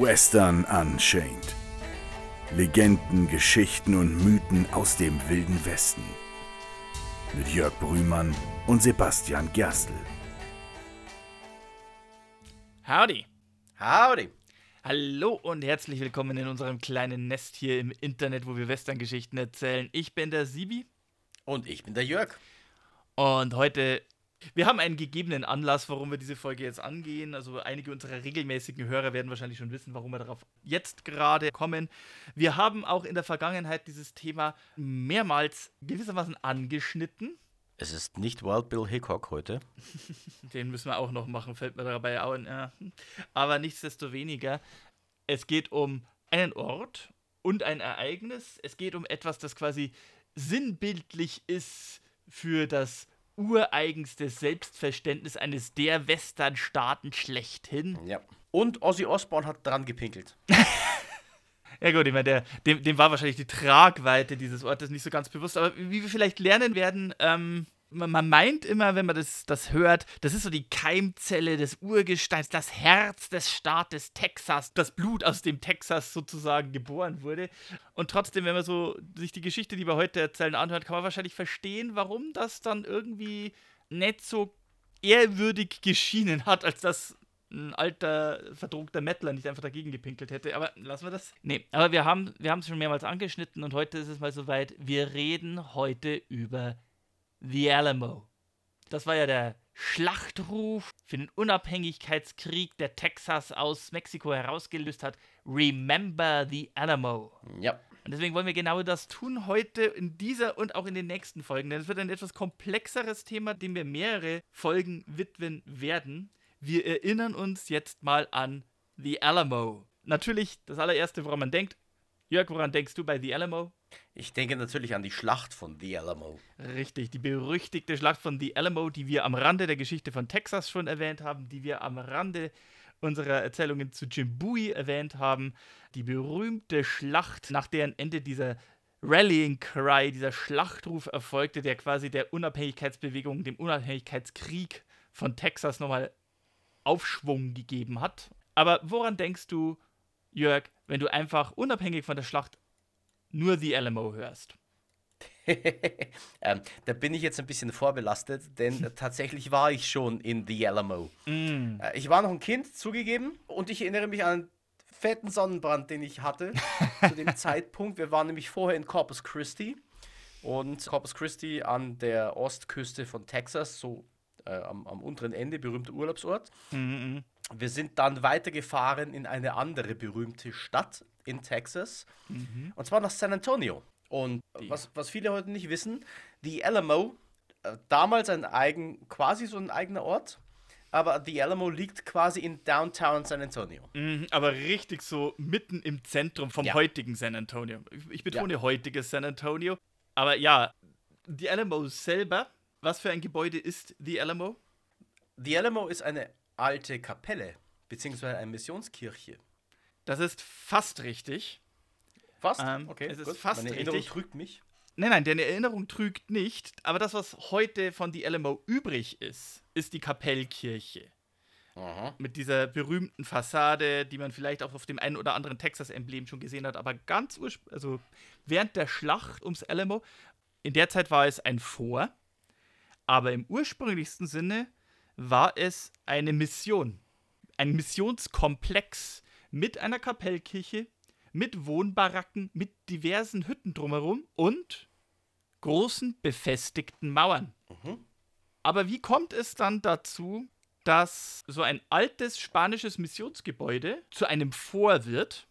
Western Unchained. Legenden, Geschichten und Mythen aus dem wilden Westen. Mit Jörg Brühmann und Sebastian Gerstl. Howdy. Howdy. Hallo und herzlich willkommen in unserem kleinen Nest hier im Internet, wo wir Western-Geschichten erzählen. Ich bin der Sibi. Und ich bin der Jörg. Und heute, wir haben einen gegebenen Anlass, warum wir diese Folge jetzt angehen. Also einige unserer regelmäßigen Hörer werden wahrscheinlich schon wissen, warum wir darauf jetzt gerade kommen. Wir haben auch in der Vergangenheit dieses Thema mehrmals gewissermaßen angeschnitten. Es ist nicht Wild Bill Hickok heute. Den müssen wir auch noch machen, fällt mir dabei auch. Ja. Aber nichtsdestoweniger, es geht um einen Ort und ein Ereignis. Es geht um etwas, das quasi sinnbildlich ist für das ureigenste Selbstverständnis eines der Westernstaaten schlechthin. Ja. Und Ozzy Osbourne hat dran gepinkelt. Ja gut, ich meine, der, dem, dem war wahrscheinlich die Tragweite dieses Ortes nicht so ganz bewusst, aber wie wir vielleicht lernen werden, ähm, man, meint immer, wenn man das, das hört, das ist so die Keimzelle des Urgesteins, das Herz des Staates Texas, das Blut, aus dem Texas sozusagen geboren wurde. Und trotzdem, wenn man so sich die Geschichte, die wir heute erzählen, anhört, kann man wahrscheinlich verstehen, warum das dann irgendwie nicht so ehrwürdig geschienen hat, als das ein alter, verdruckter Mettler nicht einfach dagegen gepinkelt hätte. Aber lassen wir das. Nee, aber wir haben wir es schon mehrmals angeschnitten und heute ist es mal soweit. Wir reden heute über The Alamo. Das war ja der Schlachtruf für den Unabhängigkeitskrieg, der Texas aus Mexiko herausgelöst hat. Remember the Alamo. Ja. Und deswegen wollen wir genau das tun heute in dieser und auch in den nächsten Folgen. Denn es wird ein etwas komplexeres Thema, dem wir mehrere Folgen widmen werden. Wir erinnern uns jetzt mal an The Alamo. Natürlich das allererste, woran man denkt. Jörg, woran denkst du bei The Alamo? Ich denke natürlich an die Schlacht von The Alamo. Richtig, die berüchtigte Schlacht von The Alamo, die wir am Rande der Geschichte von Texas schon erwähnt haben, die wir am Rande unserer Erzählungen zu Jimbui erwähnt haben. Die berühmte Schlacht, nach deren Ende dieser Rallying Cry, dieser Schlachtruf erfolgte, der quasi der Unabhängigkeitsbewegung, dem Unabhängigkeitskrieg von Texas nochmal Aufschwung gegeben hat. Aber woran denkst du, Jörg, wenn du einfach unabhängig von der Schlacht nur The Alamo hörst? ähm, da bin ich jetzt ein bisschen vorbelastet, denn tatsächlich war ich schon in The Alamo. Mm. Äh, ich war noch ein Kind, zugegeben, und ich erinnere mich an einen fetten Sonnenbrand, den ich hatte zu dem Zeitpunkt. Wir waren nämlich vorher in Corpus Christi und Corpus Christi an der Ostküste von Texas, so äh, am, am, unteren Ende, berühmter Urlaubsort. Mm Wir sind dann weitergefahren in eine andere berühmte Stadt in Texas, mhm. und zwar nach San Antonio. Und was, was viele heute nicht wissen, die Alamo, äh, damals ein eigen, quasi so ein eigener Ort, aber The Alamo liegt quasi in Downtown San Antonio. Mhm, aber richtig so mitten im Zentrum vom Ja. heutigen San Antonio. Ich, ich betone Ja. heutiges San Antonio. Aber ja, The Alamo selber, was für ein Gebäude ist The Alamo? The Alamo ist eine alte Kapelle, beziehungsweise eine Missionskirche. Das ist fast richtig. Fast? Ähm, okay, es ist gut. fast Meine Erinnerung richtig. trügt mich. Nein, nein, deine Erinnerung trügt nicht. Aber das, was heute von The Alamo übrig ist, ist die Kapellkirche. Aha. Mit dieser berühmten Fassade, die man vielleicht auch auf dem einen oder anderen Texas-Emblem schon gesehen hat, aber ganz ursprünglich, also während der Schlacht ums Alamo, in der Zeit war es ein Fort, aber im ursprünglichsten Sinne war es eine Mission. Ein Missionskomplex mit einer Kapellkirche, mit Wohnbaracken, mit diversen Hütten drumherum und großen befestigten Mauern. Mhm. Aber wie kommt es dann dazu, dass so ein altes spanisches Missionsgebäude zu einem Fort wird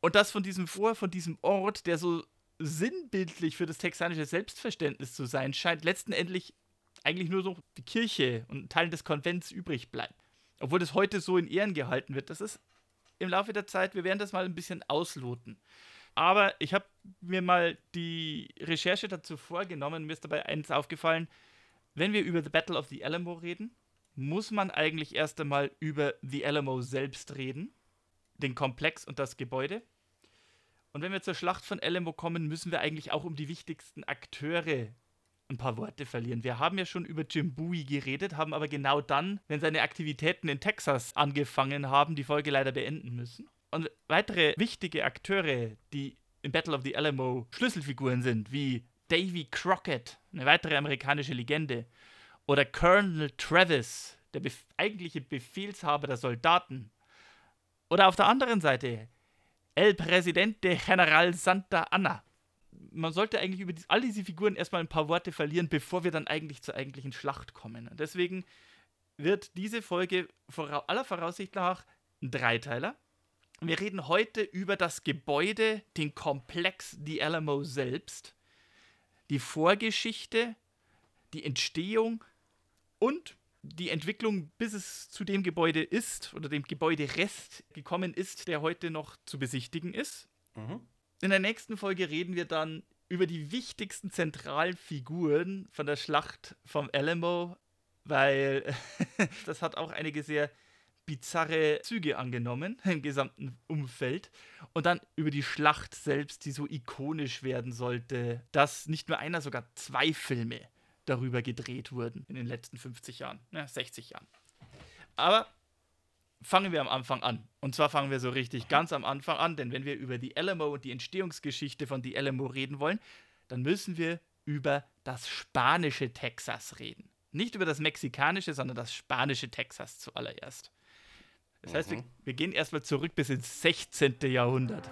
und das von diesem Fort, von diesem Ort, der so sinnbildlich für das texanische Selbstverständnis zu sein scheint, letztendlich eigentlich nur so die Kirche und Teilen des Konvents übrig bleibt. Obwohl das heute so in Ehren gehalten wird. Das ist im Laufe der Zeit, wir werden das mal ein bisschen ausloten. Aber ich habe mir mal die Recherche dazu vorgenommen, mir ist dabei eins aufgefallen, wenn wir über The Battle of the Alamo reden, muss man eigentlich erst einmal über The Alamo selbst reden, den Komplex und das Gebäude. Und wenn wir zur Schlacht von Alamo kommen, müssen wir eigentlich auch um die wichtigsten Akteure ein paar Worte verlieren. Wir haben ja schon über Jim Bowie geredet, haben aber genau dann, wenn seine Aktivitäten in Texas angefangen haben, die Folge leider beenden müssen. Und weitere wichtige Akteure, die im Battle of the Alamo Schlüsselfiguren sind, wie Davy Crockett, eine weitere amerikanische Legende, oder Colonel Travis, der bef eigentliche Befehlshaber der Soldaten. Oder auf der anderen Seite El Presidente General Santa Anna. Man sollte eigentlich über die, all diese Figuren erstmal ein paar Worte verlieren, bevor wir dann eigentlich zur eigentlichen Schlacht kommen. Deswegen wird diese Folge vora aller Voraussicht nach ein Dreiteiler. Wir reden heute über das Gebäude, den Komplex The Alamo selbst, die Vorgeschichte, die Entstehung und die Entwicklung, bis es zu dem Gebäude ist oder dem Gebäuderest gekommen ist, der heute noch zu besichtigen ist. Mhm. In der nächsten Folge reden wir dann über die wichtigsten zentralen Figuren von der Schlacht vom Alamo, weil das hat auch einige sehr bizarre Züge angenommen im gesamten Umfeld. Und dann über die Schlacht selbst, die so ikonisch werden sollte, dass nicht nur einer, sogar zwei Filme darüber gedreht wurden in den letzten 50 Jahren, ja, 60 Jahren. Aber fangen wir am Anfang an. Und zwar fangen wir so richtig ganz am Anfang an, denn wenn wir über die Alamo und die Entstehungsgeschichte von die Alamo reden wollen, dann müssen wir über das spanische Texas reden. Nicht über das mexikanische, sondern das spanische Texas zuallererst. Das heißt, wir, mhm. wir gehen erstmal zurück bis ins 16. Jahrhundert.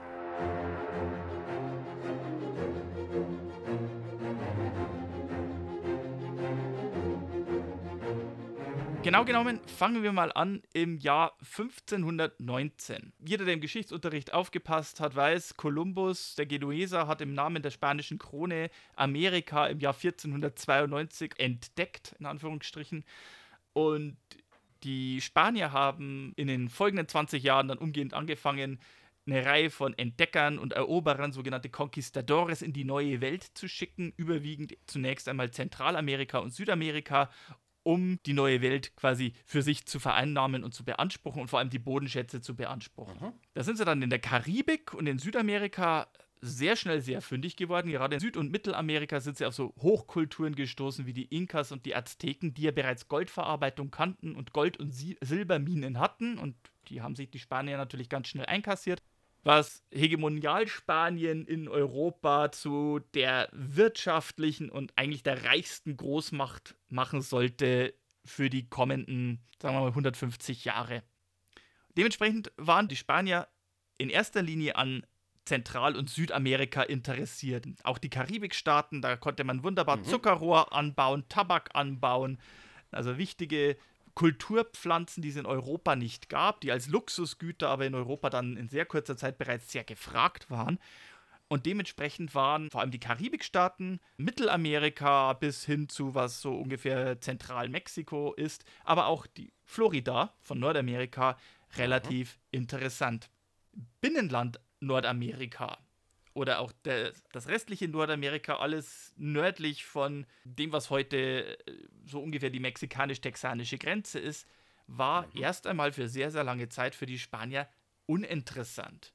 Genau genommen fangen wir mal an im Jahr 1519. Jeder, der im Geschichtsunterricht aufgepasst hat, weiß, Kolumbus, der Genueser, hat im Namen der spanischen Krone Amerika im Jahr 1492 entdeckt, in Anführungsstrichen. Und die Spanier haben in den folgenden 20 Jahren dann umgehend angefangen, eine Reihe von Entdeckern und Eroberern, sogenannte Conquistadores, in die neue Welt zu schicken, überwiegend zunächst einmal Zentralamerika und Südamerika um die neue Welt quasi für sich zu vereinnahmen und zu beanspruchen und vor allem die Bodenschätze zu beanspruchen. Mhm. Da sind sie dann in der Karibik und in Südamerika sehr schnell sehr fündig geworden. Gerade in Süd- und Mittelamerika sind sie auf so Hochkulturen gestoßen wie die Inkas und die Azteken, die ja bereits Goldverarbeitung kannten und Gold- und Silberminen hatten. Und die haben sich die Spanier natürlich ganz schnell einkassiert was Hegemonialspanien in Europa zu der wirtschaftlichen und eigentlich der reichsten Großmacht machen sollte für die kommenden, sagen wir mal, 150 Jahre. Dementsprechend waren die Spanier in erster Linie an Zentral- und Südamerika interessiert. Auch die Karibikstaaten, da konnte man wunderbar mhm. Zuckerrohr anbauen, Tabak anbauen, also wichtige Kulturpflanzen, die es in Europa nicht gab, die als Luxusgüter aber in Europa dann in sehr kurzer Zeit bereits sehr gefragt waren. Und dementsprechend waren vor allem die Karibikstaaten, Mittelamerika bis hin zu was so ungefähr Zentralmexiko ist, aber auch die Florida von Nordamerika relativ mhm. interessant. Binnenland Nordamerika oder auch der, das restliche Nordamerika, alles nördlich von dem, was heute äh, so ungefähr die mexikanisch-texanische Grenze ist, war mhm. erst einmal für sehr, sehr lange Zeit für die Spanier uninteressant.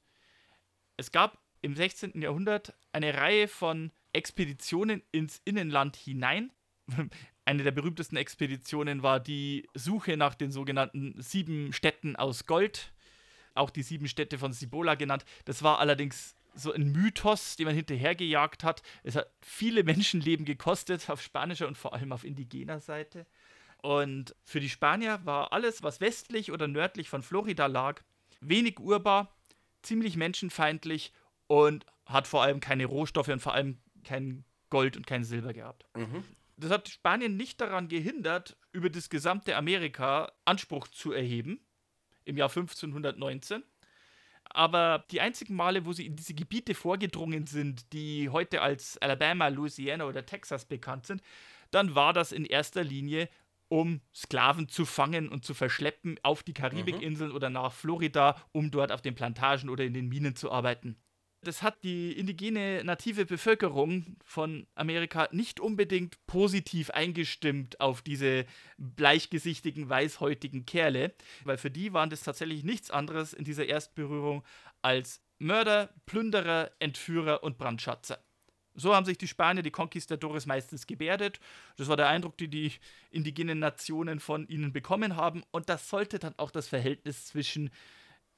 Es gab im 16. Jahrhundert eine Reihe von Expeditionen ins Innenland hinein. Eine der berühmtesten Expeditionen war die Suche nach den sogenannten sieben Städten aus Gold, auch die sieben Städte von Cibola genannt. Das war allerdings so ein Mythos, den man hinterhergejagt hat. Es hat viele Menschenleben gekostet, auf spanischer und vor allem auf indigener Seite. Und für die Spanier war alles, was westlich oder nördlich von Florida lag, wenig urbar, ziemlich menschenfeindlich und hat vor allem keine Rohstoffe und vor allem kein Gold und kein Silber gehabt. Mhm. Das hat Spanien nicht daran gehindert, über das gesamte Amerika Anspruch zu erheben im Jahr 1519 aber die einzigen Male, wo sie in diese Gebiete vorgedrungen sind, die heute als Alabama, Louisiana oder Texas bekannt sind, dann war das in erster Linie, um Sklaven zu fangen und zu verschleppen auf die Karibikinseln mhm. oder nach Florida, um dort auf den Plantagen oder in den Minen zu arbeiten das hat die indigene native Bevölkerung von Amerika nicht unbedingt positiv eingestimmt auf diese bleichgesichtigen, weißhäutigen Kerle, weil für die waren das tatsächlich nichts anderes in dieser Erstberührung als Mörder, Plünderer, Entführer und Brandschatzer. So haben sich die Spanier, die Conquistadores meistens gebärdet. Das war der Eindruck, den die indigenen Nationen von ihnen bekommen haben. Und das sollte dann auch das Verhältnis zwischen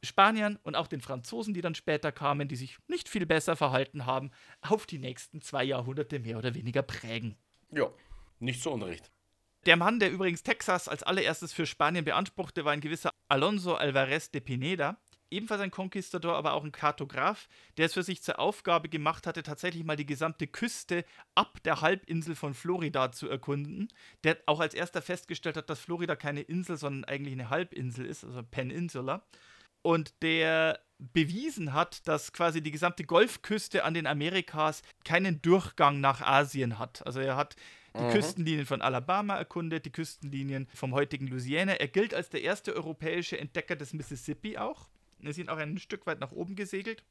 Spaniern und auch den Franzosen, die dann später kamen, die sich nicht viel besser verhalten haben, auf die nächsten zwei Jahrhunderte mehr oder weniger prägen. Ja, nicht so unrecht. Der Mann, der übrigens Texas als allererstes für Spanien beanspruchte, war ein gewisser Alonso Alvarez de Pineda ebenfalls ein Konquistador, aber auch ein Kartograf, der es für sich zur Aufgabe gemacht hatte, tatsächlich mal die gesamte Küste ab der Halbinsel von Florida zu erkunden, der auch als erster festgestellt hat, dass Florida keine Insel, sondern eigentlich eine Halbinsel ist, also Peninsula. Und der bewiesen hat, dass quasi die gesamte Golfküste an den Amerikas keinen Durchgang nach Asien hat. Also er hat die mhm. Küstenlinien von Alabama erkundet, die Küstenlinien vom heutigen Louisiana. Er gilt als der erste europäische Entdecker des Mississippi auch. Wir sind auch ein Stück weit nach oben gesegelt.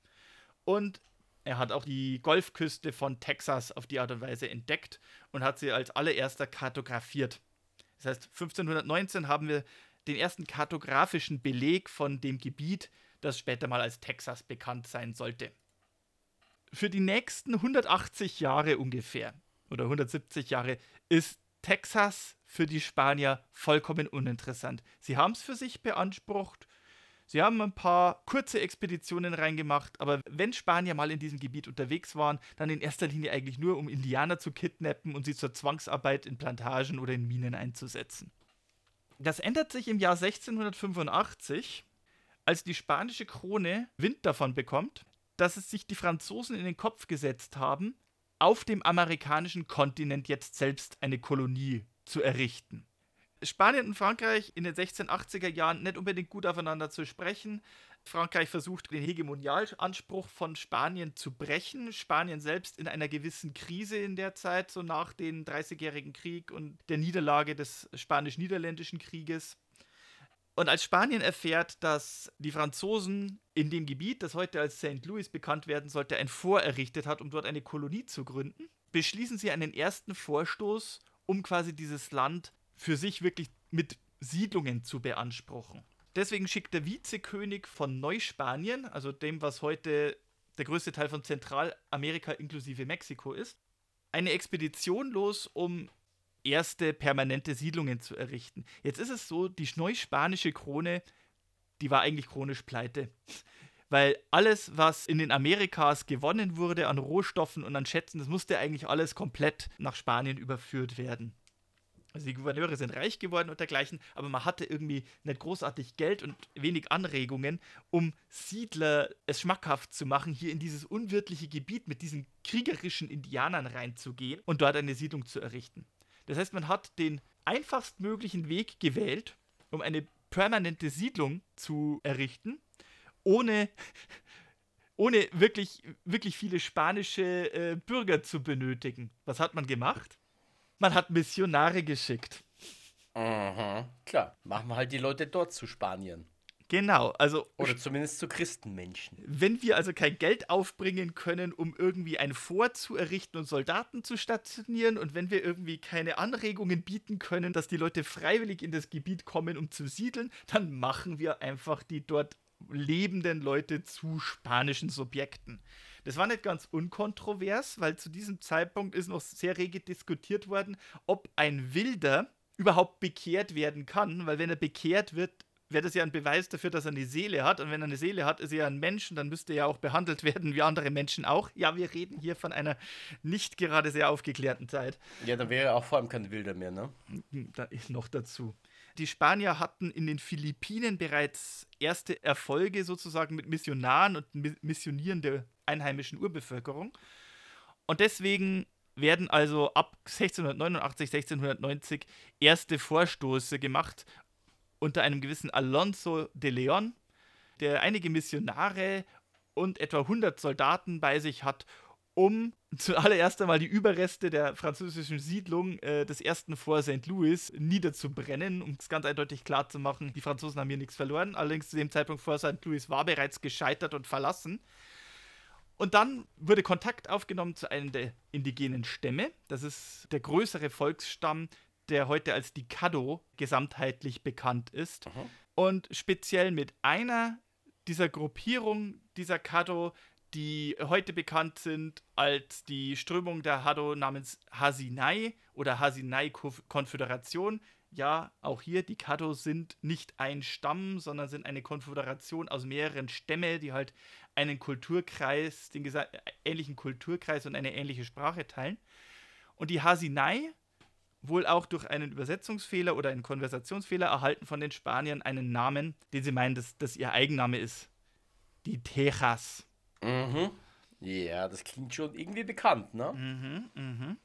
Und er hat auch die Golfküste von Texas auf die Art und Weise entdeckt und hat sie als allererster kartografiert. Das heißt, 1519 haben wir den ersten kartografischen Beleg von dem Gebiet, das später mal als Texas bekannt sein sollte. Für die nächsten 180 Jahre ungefähr oder 170 Jahre ist Texas für die Spanier vollkommen uninteressant. Sie haben es für sich beansprucht, Sie haben ein paar kurze Expeditionen reingemacht, aber wenn Spanier mal in diesem Gebiet unterwegs waren, dann in erster Linie eigentlich nur, um Indianer zu kidnappen und sie zur Zwangsarbeit in Plantagen oder in Minen einzusetzen. Das ändert sich im Jahr 1685, als die spanische Krone Wind davon bekommt, dass es sich die Franzosen in den Kopf gesetzt haben, auf dem amerikanischen Kontinent jetzt selbst eine Kolonie zu errichten. Spanien und Frankreich in den 1680er Jahren nicht unbedingt gut aufeinander zu sprechen. Frankreich versucht, den Hegemonialanspruch von Spanien zu brechen. Spanien selbst in einer gewissen Krise in der Zeit, so nach dem Dreißigjährigen Krieg und der Niederlage des Spanisch-Niederländischen Krieges. Und als Spanien erfährt, dass die Franzosen in dem Gebiet, das heute als St. Louis bekannt werden sollte, ein Fort errichtet hat, um dort eine Kolonie zu gründen, beschließen sie einen ersten Vorstoß, um quasi dieses Land für sich wirklich mit Siedlungen zu beanspruchen. Deswegen schickt der Vizekönig von Neuspanien, also dem, was heute der größte Teil von Zentralamerika inklusive Mexiko ist, eine Expedition los, um erste permanente Siedlungen zu errichten. Jetzt ist es so, die neuspanische Krone, die war eigentlich chronisch pleite. Weil alles, was in den Amerikas gewonnen wurde an Rohstoffen und an Schätzen, das musste eigentlich alles komplett nach Spanien überführt werden. Also die Gouverneure sind reich geworden und dergleichen, aber man hatte irgendwie nicht großartig Geld und wenig Anregungen, um Siedler es schmackhaft zu machen, hier in dieses unwirtliche Gebiet mit diesen kriegerischen Indianern reinzugehen und dort eine Siedlung zu errichten. Das heißt, man hat den einfachstmöglichen Weg gewählt, um eine permanente Siedlung zu errichten, ohne ohne wirklich, wirklich viele spanische äh, Bürger zu benötigen. Was hat man gemacht? Man hat Missionare geschickt. Aha, klar. Machen wir halt die Leute dort zu Spanien. Genau, also. Oder zumindest zu Christenmenschen. Wenn wir also kein Geld aufbringen können, um irgendwie ein Fort zu errichten und Soldaten zu stationieren, und wenn wir irgendwie keine Anregungen bieten können, dass die Leute freiwillig in das Gebiet kommen, um zu siedeln, dann machen wir einfach die dort lebenden Leute zu spanischen Subjekten. Das war nicht ganz unkontrovers, weil zu diesem Zeitpunkt ist noch sehr rege diskutiert worden, ob ein Wilder überhaupt bekehrt werden kann, weil wenn er bekehrt wird, wäre das ja ein Beweis dafür, dass er eine Seele hat. Und wenn er eine Seele hat, ist er ja ein Mensch und dann müsste er ja auch behandelt werden wie andere Menschen auch. Ja, wir reden hier von einer nicht gerade sehr aufgeklärten Zeit. Ja, dann wäre er auch vor allem kein Wilder mehr, ne? Da ist noch dazu. Die Spanier hatten in den Philippinen bereits erste Erfolge sozusagen mit Missionaren und Missionieren der einheimischen Urbevölkerung. Und deswegen werden also ab 1689, 1690 erste Vorstoße gemacht unter einem gewissen Alonso de Leon, der einige Missionare und etwa 100 Soldaten bei sich hat, um zuallererst einmal die Überreste der französischen Siedlung äh, des ersten Fort St. Louis niederzubrennen, um es ganz eindeutig klar zu machen, die Franzosen haben hier nichts verloren. Allerdings zu dem Zeitpunkt Fort St. Louis war bereits gescheitert und verlassen. Und dann wurde Kontakt aufgenommen zu einem der indigenen Stämme. Das ist der größere Volksstamm, der heute als die Caddo gesamtheitlich bekannt ist. Aha. Und speziell mit einer dieser Gruppierung dieser Caddo die heute bekannt sind als die Strömung der Hado namens Hasinai oder Hasinai-Konföderation. Ja, auch hier, die Kado sind nicht ein Stamm, sondern sind eine Konföderation aus mehreren Stämmen, die halt einen Kulturkreis, den ähnlichen Kulturkreis und eine ähnliche Sprache teilen. Und die Hasinai, wohl auch durch einen Übersetzungsfehler oder einen Konversationsfehler, erhalten von den Spaniern einen Namen, den sie meinen, dass das ihr Eigenname ist. Die Tejas. Mhm. Ja, das klingt schon irgendwie bekannt, ne? Mhm, mhm.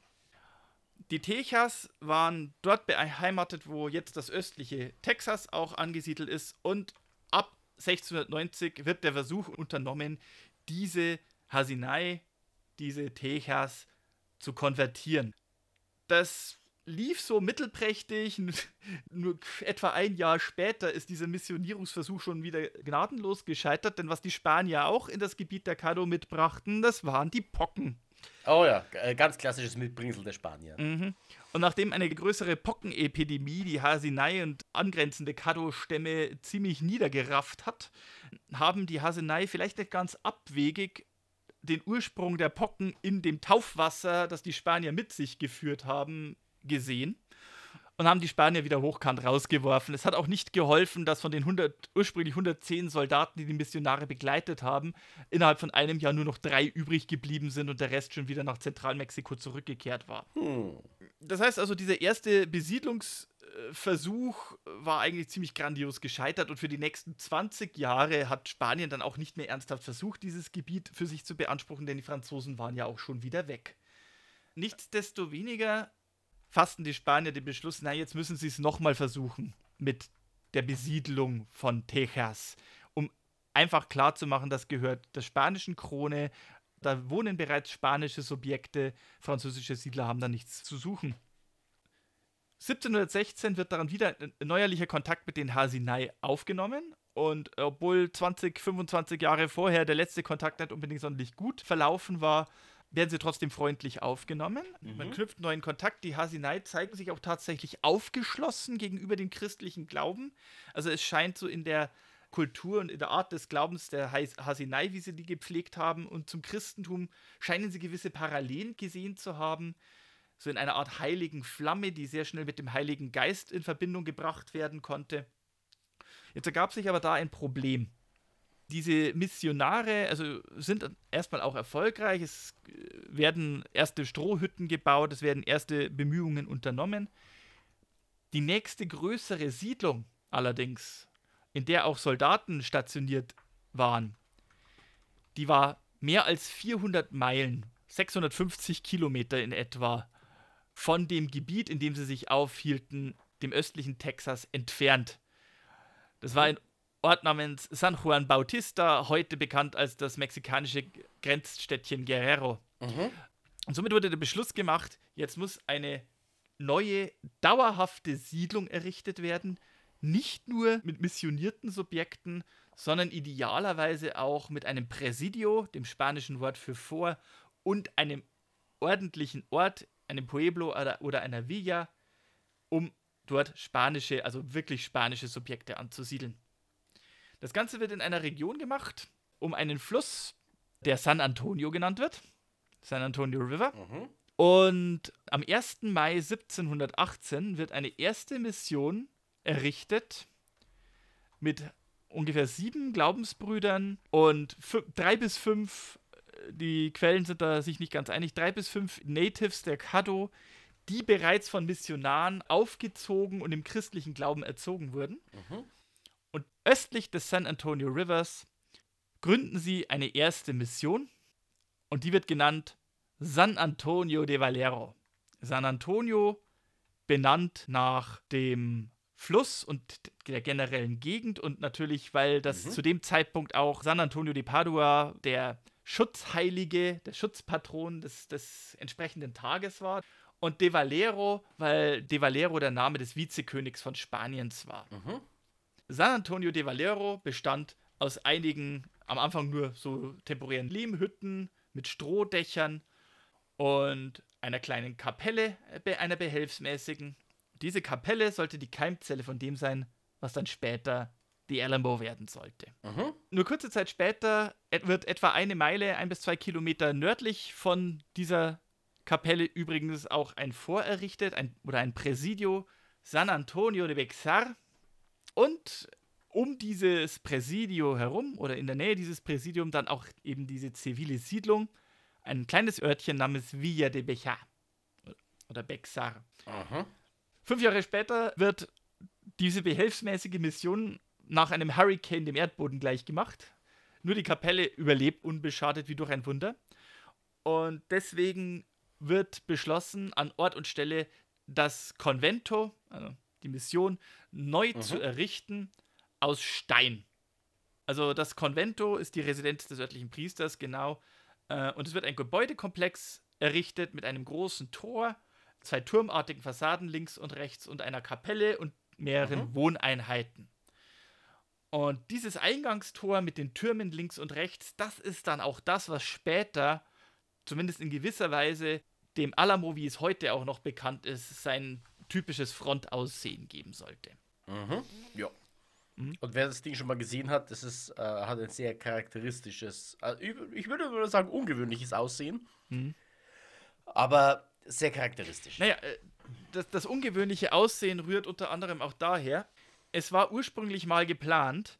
Die Tejas waren dort beheimatet, wo jetzt das östliche Texas auch angesiedelt ist. Und 1690 wird der Versuch unternommen, diese Hasinai, diese Tejas zu konvertieren. Das lief so mittelprächtig. Nur etwa ein Jahr später ist dieser Missionierungsversuch schon wieder gnadenlos gescheitert, denn was die Spanier auch in das Gebiet der Cado mitbrachten, das waren die Pocken. Oh ja, äh, ganz klassisches Mitbringsel der Spanier. Mhm. Und nachdem eine größere Pockenepidemie die Hasinai und angrenzende Kado-Stämme ziemlich niedergerafft hat, haben die Hasinai vielleicht nicht ganz abwegig den Ursprung der Pocken in dem Taufwasser, das die Spanier mit sich geführt haben, gesehen und haben die Spanier wieder hochkant rausgeworfen. Es hat auch nicht geholfen, dass von den 100, ursprünglich 110 Soldaten, die die Missionare begleitet haben, innerhalb von einem Jahr nur noch drei übrig geblieben sind und der Rest schon wieder nach Zentralmexiko zurückgekehrt war. Hm. Das heißt also, dieser erste Besiedlungsversuch war eigentlich ziemlich grandios gescheitert und für die nächsten 20 Jahre hat Spanien dann auch nicht mehr ernsthaft versucht, dieses Gebiet für sich zu beanspruchen, denn die Franzosen waren ja auch schon wieder weg. Nichtsdestoweniger fassten die Spanier den Beschluss, na, jetzt müssen sie es nochmal versuchen mit der Besiedlung von Texas, um einfach klarzumachen, das gehört der spanischen Krone, da wohnen bereits spanische Subjekte, französische Siedler haben da nichts zu suchen. 1716 wird daran wieder neuerlicher Kontakt mit den Hasinai aufgenommen und obwohl 20, 25 Jahre vorher der letzte Kontakt nicht unbedingt sonderlich gut verlaufen war, werden sie trotzdem freundlich aufgenommen. Mhm. Man knüpft neuen Kontakt. Die Hasinai zeigen sich auch tatsächlich aufgeschlossen gegenüber dem christlichen Glauben. Also es scheint so in der Kultur und in der Art des Glaubens der Hasinai, wie sie die gepflegt haben, und zum Christentum scheinen sie gewisse Parallelen gesehen zu haben. So in einer Art heiligen Flamme, die sehr schnell mit dem Heiligen Geist in Verbindung gebracht werden konnte. Jetzt ergab sich aber da ein Problem diese Missionare, also sind erstmal auch erfolgreich. Es äh, werden erste Strohhütten gebaut, es werden erste Bemühungen unternommen. Die nächste größere Siedlung allerdings, in der auch Soldaten stationiert waren, die war mehr als 400 Meilen, 650 Kilometer in etwa, von dem Gebiet, in dem sie sich aufhielten, dem östlichen Texas, entfernt. Das war in Ort namens San Juan Bautista, heute bekannt als das mexikanische Grenzstädtchen Guerrero. Mhm. Und somit wurde der Beschluss gemacht, jetzt muss eine neue, dauerhafte Siedlung errichtet werden, nicht nur mit missionierten Subjekten, sondern idealerweise auch mit einem Presidio, dem spanischen Wort für vor, und einem ordentlichen Ort, einem Pueblo oder, oder einer Villa, um dort spanische, also wirklich spanische Subjekte anzusiedeln. Das Ganze wird in einer Region gemacht, um einen Fluss, der San Antonio genannt wird. San Antonio River. Mhm. Und am 1. Mai 1718 wird eine erste Mission errichtet mit ungefähr sieben Glaubensbrüdern und drei bis fünf, äh, die Quellen sind da sich nicht ganz einig, drei bis fünf Natives der Caddo, die bereits von Missionaren aufgezogen und im christlichen Glauben erzogen wurden. Mhm. Östlich des San Antonio Rivers gründen sie eine erste Mission und die wird genannt San Antonio de Valero. San Antonio benannt nach dem Fluss und der generellen Gegend und natürlich, weil das mhm. zu dem Zeitpunkt auch San Antonio de Padua der Schutzheilige, der Schutzpatron des, des entsprechenden Tages war. Und De Valero, weil De Valero der Name des Vizekönigs von Spaniens war. Mhm. San Antonio de Valero bestand aus einigen, am Anfang nur so temporären Lehmhütten mit Strohdächern und einer kleinen Kapelle, äh, einer behelfsmäßigen. Diese Kapelle sollte die Keimzelle von dem sein, was dann später die Alamo werden sollte. Mhm. Nur kurze Zeit später wird etwa eine Meile, ein bis zwei Kilometer nördlich von dieser Kapelle übrigens auch ein Fort errichtet, ein, oder ein Presidio San Antonio de Bexar. Und um dieses Präsidio herum oder in der Nähe dieses Präsidium dann auch eben diese zivile Siedlung, ein kleines Örtchen namens Villa de Bejar oder Bexar. Mhm. Fünf Jahre später wird diese behelfsmäßige Mission nach einem Hurricane dem Erdboden gleichgemacht. Nur die Kapelle überlebt unbeschadet wie durch ein Wunder. Und deswegen wird beschlossen, an Ort und Stelle das Convento, also die Mission, neu Mhm. zu errichten aus Stein. Also das Convento ist die Residenz des örtlichen Priesters, genau. Äh, Und es wird ein Gebäudekomplex errichtet mit einem großen Tor, zwei turmartigen Fassaden links und rechts und einer Kapelle und mehreren Mhm. Wohneinheiten. Und dieses Eingangstor mit den Türmen links und rechts, das ist dann auch das, was später, zumindest in gewisser Weise, dem Alamo, wie es heute auch noch bekannt ist, sein typisches Frontaussehen geben sollte. Mhm. Ja. Mhm. Und wer das Ding schon mal gesehen hat, das ist, äh, hat ein sehr charakteristisches, äh, ich würde sagen, ungewöhnliches Aussehen. Mhm. Aber sehr charakteristisch. Naja, äh, das, das ungewöhnliche Aussehen rührt unter anderem auch daher, es war ursprünglich mal geplant,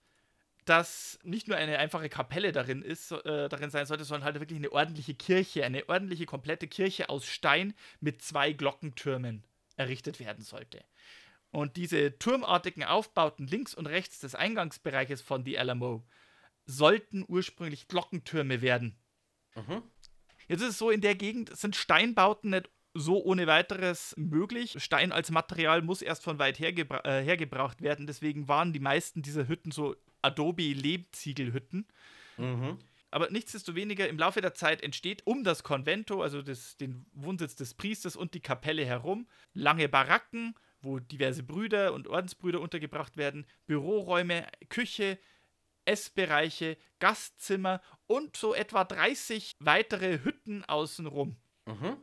dass nicht nur eine einfache Kapelle darin ist, äh, darin sein sollte, sondern halt wirklich eine ordentliche Kirche, eine ordentliche komplette Kirche aus Stein mit zwei Glockentürmen errichtet werden sollte. Und diese turmartigen Aufbauten links und rechts des Eingangsbereiches von The Alamo sollten ursprünglich Glockentürme werden. Mhm. Jetzt ist es so, in der Gegend sind Steinbauten nicht so ohne weiteres möglich. Stein als Material muss erst von weit her gebra äh, hergebracht werden. Deswegen waren die meisten dieser Hütten so Adobe-Lehmziegelhütten. Mhm. Aber nichtsdestoweniger, im Laufe der Zeit entsteht um das Convento, also das, den Wohnsitz des Priesters und die Kapelle herum, lange Baracken, wo diverse Brüder und Ordensbrüder untergebracht werden, Büroräume, Küche, Essbereiche, Gastzimmer und so etwa 30 weitere Hütten außenrum. Mhm.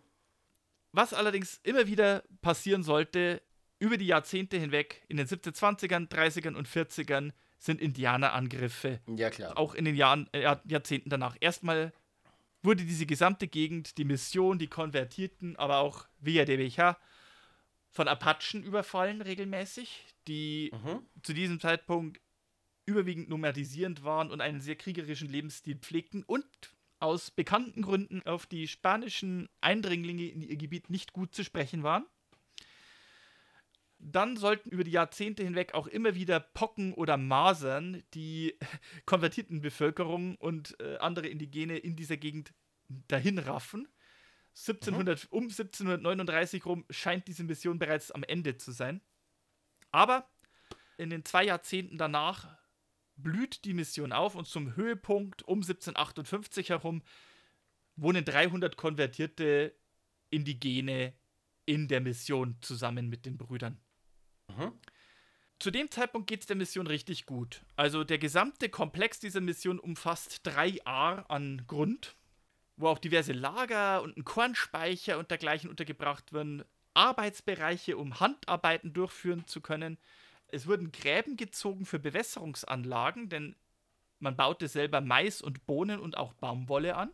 Was allerdings immer wieder passieren sollte, über die Jahrzehnte hinweg, in den 1720ern, 30ern und 40ern, sind Indianerangriffe Ja, klar. auch in den Jahren, äh, Jahr- Jahrzehnten danach. Erstmal wurde diese gesamte Gegend, die Mission, die Konvertierten, aber auch Villa de Beja von Apachen überfallen regelmäßig, die Mhm. zu diesem Zeitpunkt überwiegend nomadisierend waren und einen sehr kriegerischen Lebensstil pflegten und aus bekannten Gründen auf die spanischen Eindringlinge in ihr Gebiet nicht gut zu sprechen waren. Dann sollten über die Jahrzehnte hinweg auch immer wieder Pocken oder Masern die konvertierten Bevölkerung und äh, andere Indigene in dieser Gegend dahin raffen. 1700, Um 1739 rum scheint diese Mission bereits am Ende zu sein. Aber in den zwei Jahrzehnten danach blüht die Mission auf und zum Höhepunkt um 1758 herum wohnen 300 konvertierte Indigene in der Mission zusammen mit den Brüdern. Mhm. Zu dem Zeitpunkt geht es der Mission richtig gut. Also der gesamte Komplex dieser Mission umfasst drei Ar an Grund, wo auch diverse Lager und ein Kornspeicher und dergleichen untergebracht werden, Arbeitsbereiche, um Handarbeiten durchführen zu können. Es wurden Gräben gezogen für Bewässerungsanlagen, denn man baute selber Mais und Bohnen und auch Baumwolle an.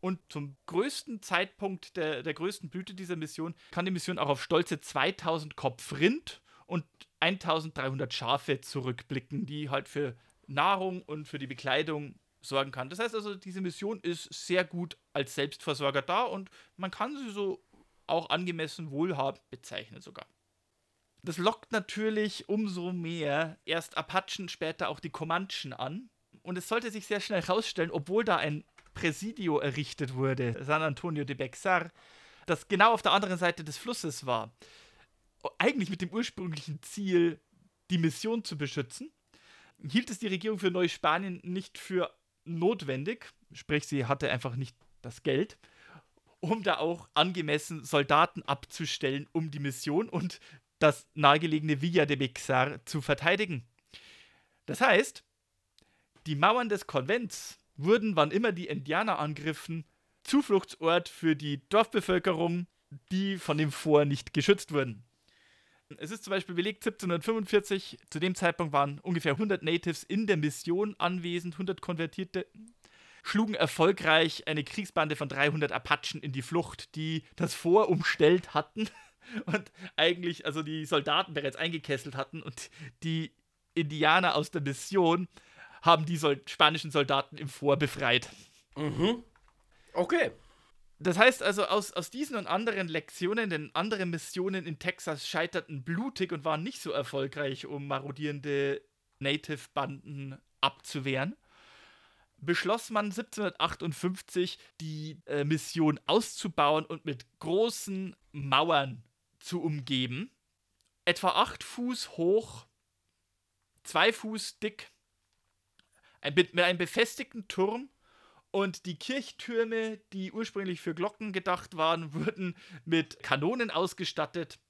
Und zum größten Zeitpunkt der, der größten Blüte dieser Mission kann die Mission auch auf stolze 2000 Kopf Rind und 1300 Schafe zurückblicken, die halt für Nahrung und für die Bekleidung sorgen kann. Das heißt also, diese Mission ist sehr gut als Selbstversorger da und man kann sie so auch angemessen wohlhabend bezeichnen sogar. Das lockt natürlich umso mehr erst Apachen, später auch die Comanchen an. Und es sollte sich sehr schnell herausstellen, obwohl da ein Präsidio errichtet wurde, San Antonio de Bexar, das genau auf der anderen Seite des Flusses war. Eigentlich mit dem ursprünglichen Ziel, die Mission zu beschützen, hielt es die Regierung für Neuspanien nicht für notwendig, sprich sie hatte einfach nicht das Geld, um da auch angemessen Soldaten abzustellen, um die Mission und das nahegelegene Villa de Bexar zu verteidigen. Das heißt, die Mauern des Konvents wurden, wann immer die Indianer angriffen, Zufluchtsort für die Dorfbevölkerung, die von dem Fort nicht geschützt wurden. Es ist zum Beispiel belegt, 1745, zu dem Zeitpunkt waren ungefähr 100 Natives in der Mission anwesend, 100 Konvertierte, schlugen erfolgreich eine Kriegsbande von 300 Apachen in die Flucht, die das Vor umstellt hatten und eigentlich also die Soldaten bereits eingekesselt hatten und die Indianer aus der Mission haben die Sol spanischen Soldaten im Vor befreit. Mhm. Okay. Das heißt also, aus, aus diesen und anderen Lektionen, denn andere Missionen in Texas scheiterten blutig und waren nicht so erfolgreich, um marodierende Native-Banden abzuwehren, beschloss man 1758, die äh, Mission auszubauen und mit großen Mauern zu umgeben. Etwa acht Fuß hoch, zwei Fuß dick, ein, mit einem befestigten Turm und die Kirchtürme, die ursprünglich für Glocken gedacht waren, wurden mit Kanonen ausgestattet,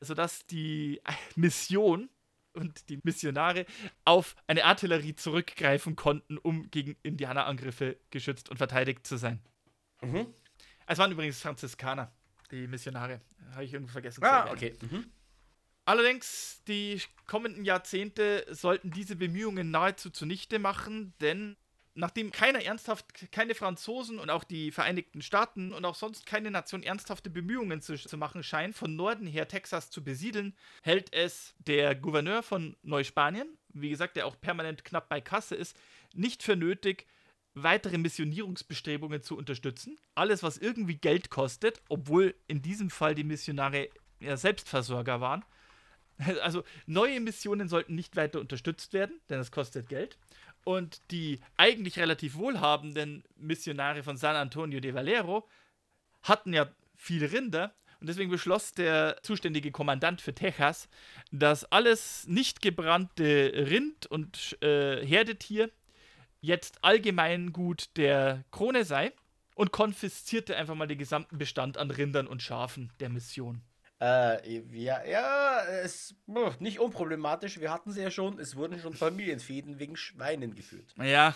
sodass die Mission und die Missionare auf eine Artillerie zurückgreifen konnten, um gegen Indianerangriffe geschützt und verteidigt zu sein. Mhm. Es waren übrigens Franziskaner, die Missionare. Habe ich irgendwo vergessen zu Ah, okay. Mhm. Allerdings, die kommenden Jahrzehnte sollten diese Bemühungen nahezu zunichte machen, denn nachdem keiner ernsthaft, keine Franzosen und auch die Vereinigten Staaten und auch sonst keine Nation ernsthafte Bemühungen zu, zu machen scheint, von Norden her Texas zu besiedeln, hält es der Gouverneur von Neuspanien, wie gesagt, der auch permanent knapp bei Kasse ist, nicht für nötig, weitere Missionierungsbestrebungen zu unterstützen. Alles, was irgendwie Geld kostet, obwohl in diesem Fall die Missionare ja Selbstversorger waren. Also neue Missionen sollten nicht weiter unterstützt werden, denn das kostet Geld. Und die eigentlich relativ wohlhabenden Missionare von San Antonio de Valero hatten ja viele Rinder. Und deswegen beschloss der zuständige Kommandant für Texas, dass alles nicht gebrannte Rind und äh, Herdetier jetzt Allgemeingut der Krone sei und konfiszierte einfach mal den gesamten Bestand an Rindern und Schafen der Mission. Äh, ja, ja, es nicht unproblematisch. Wir hatten sie ja schon. Es wurden schon Familienfäden wegen Schweinen geführt. Ja.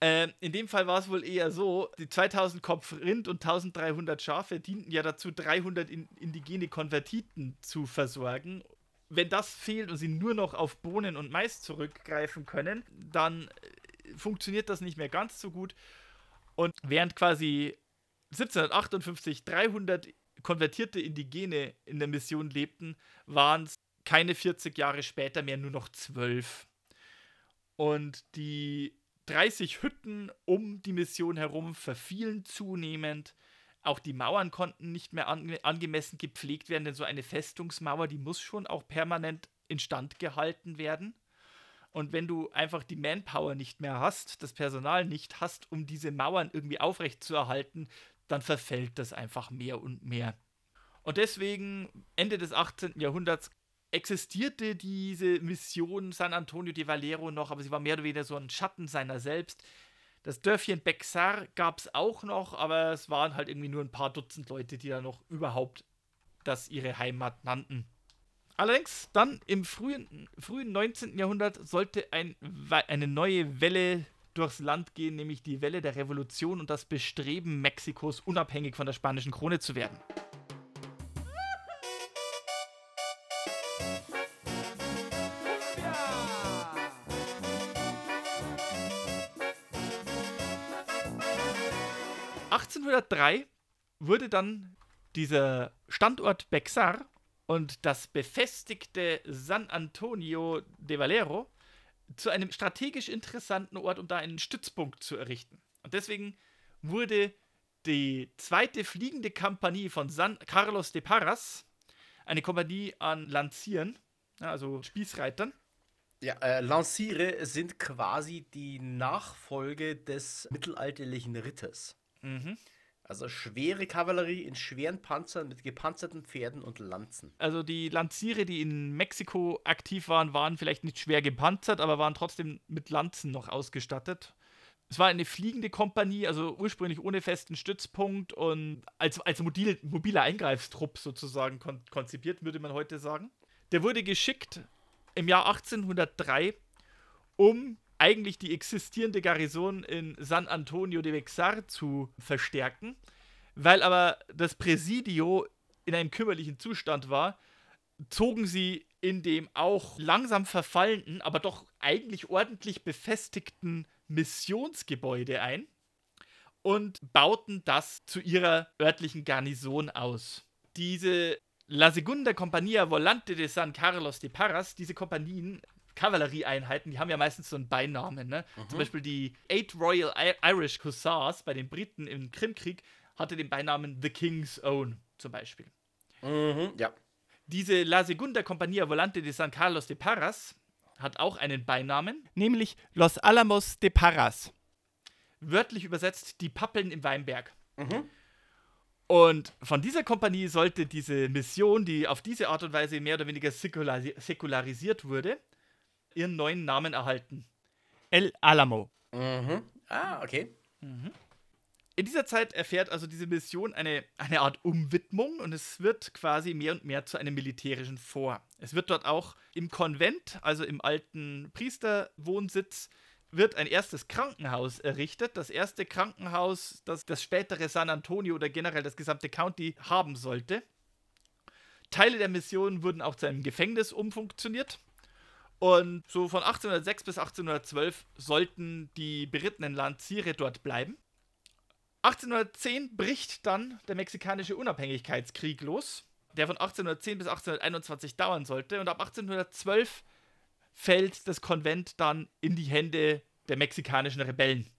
Äh, in dem Fall war es wohl eher so, die 2000 Kopf Rind und 1300 Schafe dienten ja dazu, 300 in, indigene Konvertiten zu versorgen. Wenn das fehlt und sie nur noch auf Bohnen und Mais zurückgreifen können, dann äh, funktioniert das nicht mehr ganz so gut. Und während quasi 1758 300 konvertierte Indigene in der Mission lebten, waren es keine 40 Jahre später mehr nur noch 12. Und die 30 Hütten um die Mission herum verfielen zunehmend. Auch die Mauern konnten nicht mehr ange angemessen gepflegt werden, denn so eine Festungsmauer, die muss schon auch permanent instand gehalten werden. Und wenn du einfach die Manpower nicht mehr hast, das Personal nicht hast, um diese Mauern irgendwie aufrecht zu erhalten, dann verfällt das einfach mehr und mehr. Und deswegen, Ende des 18. Jahrhunderts, existierte diese Mission San Antonio de Valero noch, aber sie war mehr oder weniger so ein Schatten seiner selbst. Das Dörfchen Bexar gab es auch noch, aber es waren halt irgendwie nur ein paar Dutzend Leute, die da noch überhaupt das ihre Heimat nannten. Allerdings, dann im frühen, frühen 19. Jahrhundert sollte ein, eine neue Welle durchs Land gehen, nämlich die Welle der Revolution und das Bestreben Mexikos, unabhängig von der spanischen Krone zu werden. ...1803 wurde dann dieser Standort Bexar und das befestigte San Antonio de Valero zu einem strategisch interessanten Ort, um da einen Stützpunkt zu errichten. Und deswegen wurde die zweite fliegende Kompanie von San Carlos de Parras, eine Kompanie an Lancieren, also Spießreitern. Ja, äh, Lanciere sind quasi die Nachfolge des mittelalterlichen Ritters. Mhm. Also schwere Kavallerie in schweren Panzern mit gepanzerten Pferden und Lanzen. Also die Lanziere, die in Mexiko aktiv waren, waren vielleicht nicht schwer gepanzert, aber waren trotzdem mit Lanzen noch ausgestattet. Es war eine fliegende Kompanie, also ursprünglich ohne festen Stützpunkt und als, als mobil, mobiler Eingreifstrupp sozusagen kon konzipiert, würde man heute sagen. Der wurde geschickt im Jahr 1803, um eigentlich die existierende Garnison in San Antonio de Bexar zu verstärken. Weil aber das Präsidio in einem kümmerlichen Zustand war, zogen sie in dem auch langsam verfallenden, aber doch eigentlich ordentlich befestigten Missionsgebäude ein und bauten das zu ihrer örtlichen Garnison aus. Diese La Segunda Compagnia Volante de San Carlos de Parras, diese Kompanien, Kavallerieeinheiten, die haben ja meistens so einen Beinamen. Ne? Mhm. Zum Beispiel die Eight Royal Irish Hussars bei den Briten im Krimkrieg hatte den Beinamen The King's Own zum Beispiel. Mhm, ja. Diese La Segunda Compagnia Volante de San Carlos de Parras hat auch einen Beinamen, nämlich Los Alamos de Parras. Wörtlich übersetzt die Pappeln im Weinberg. Mhm. Und von dieser Kompanie sollte diese Mission, die auf diese Art und Weise mehr oder weniger säkulari säkularisiert wurde, ihren neuen Namen erhalten. El Alamo. Mhm. Ah, okay. In dieser Zeit erfährt also diese Mission eine, eine Art Umwidmung und es wird quasi mehr und mehr zu einem militärischen Fort. Es wird dort auch im Konvent, also im alten Priesterwohnsitz, wird ein erstes Krankenhaus errichtet. Das erste Krankenhaus, das das spätere San Antonio oder generell das gesamte County haben sollte. Teile der Mission wurden auch zu einem Gefängnis umfunktioniert. Und so von 1806 bis 1812 sollten die berittenen Lanziere dort bleiben. 1810 bricht dann der mexikanische Unabhängigkeitskrieg los, der von 1810 bis 1821 dauern sollte. Und ab 1812 fällt das Konvent dann in die Hände der mexikanischen Rebellen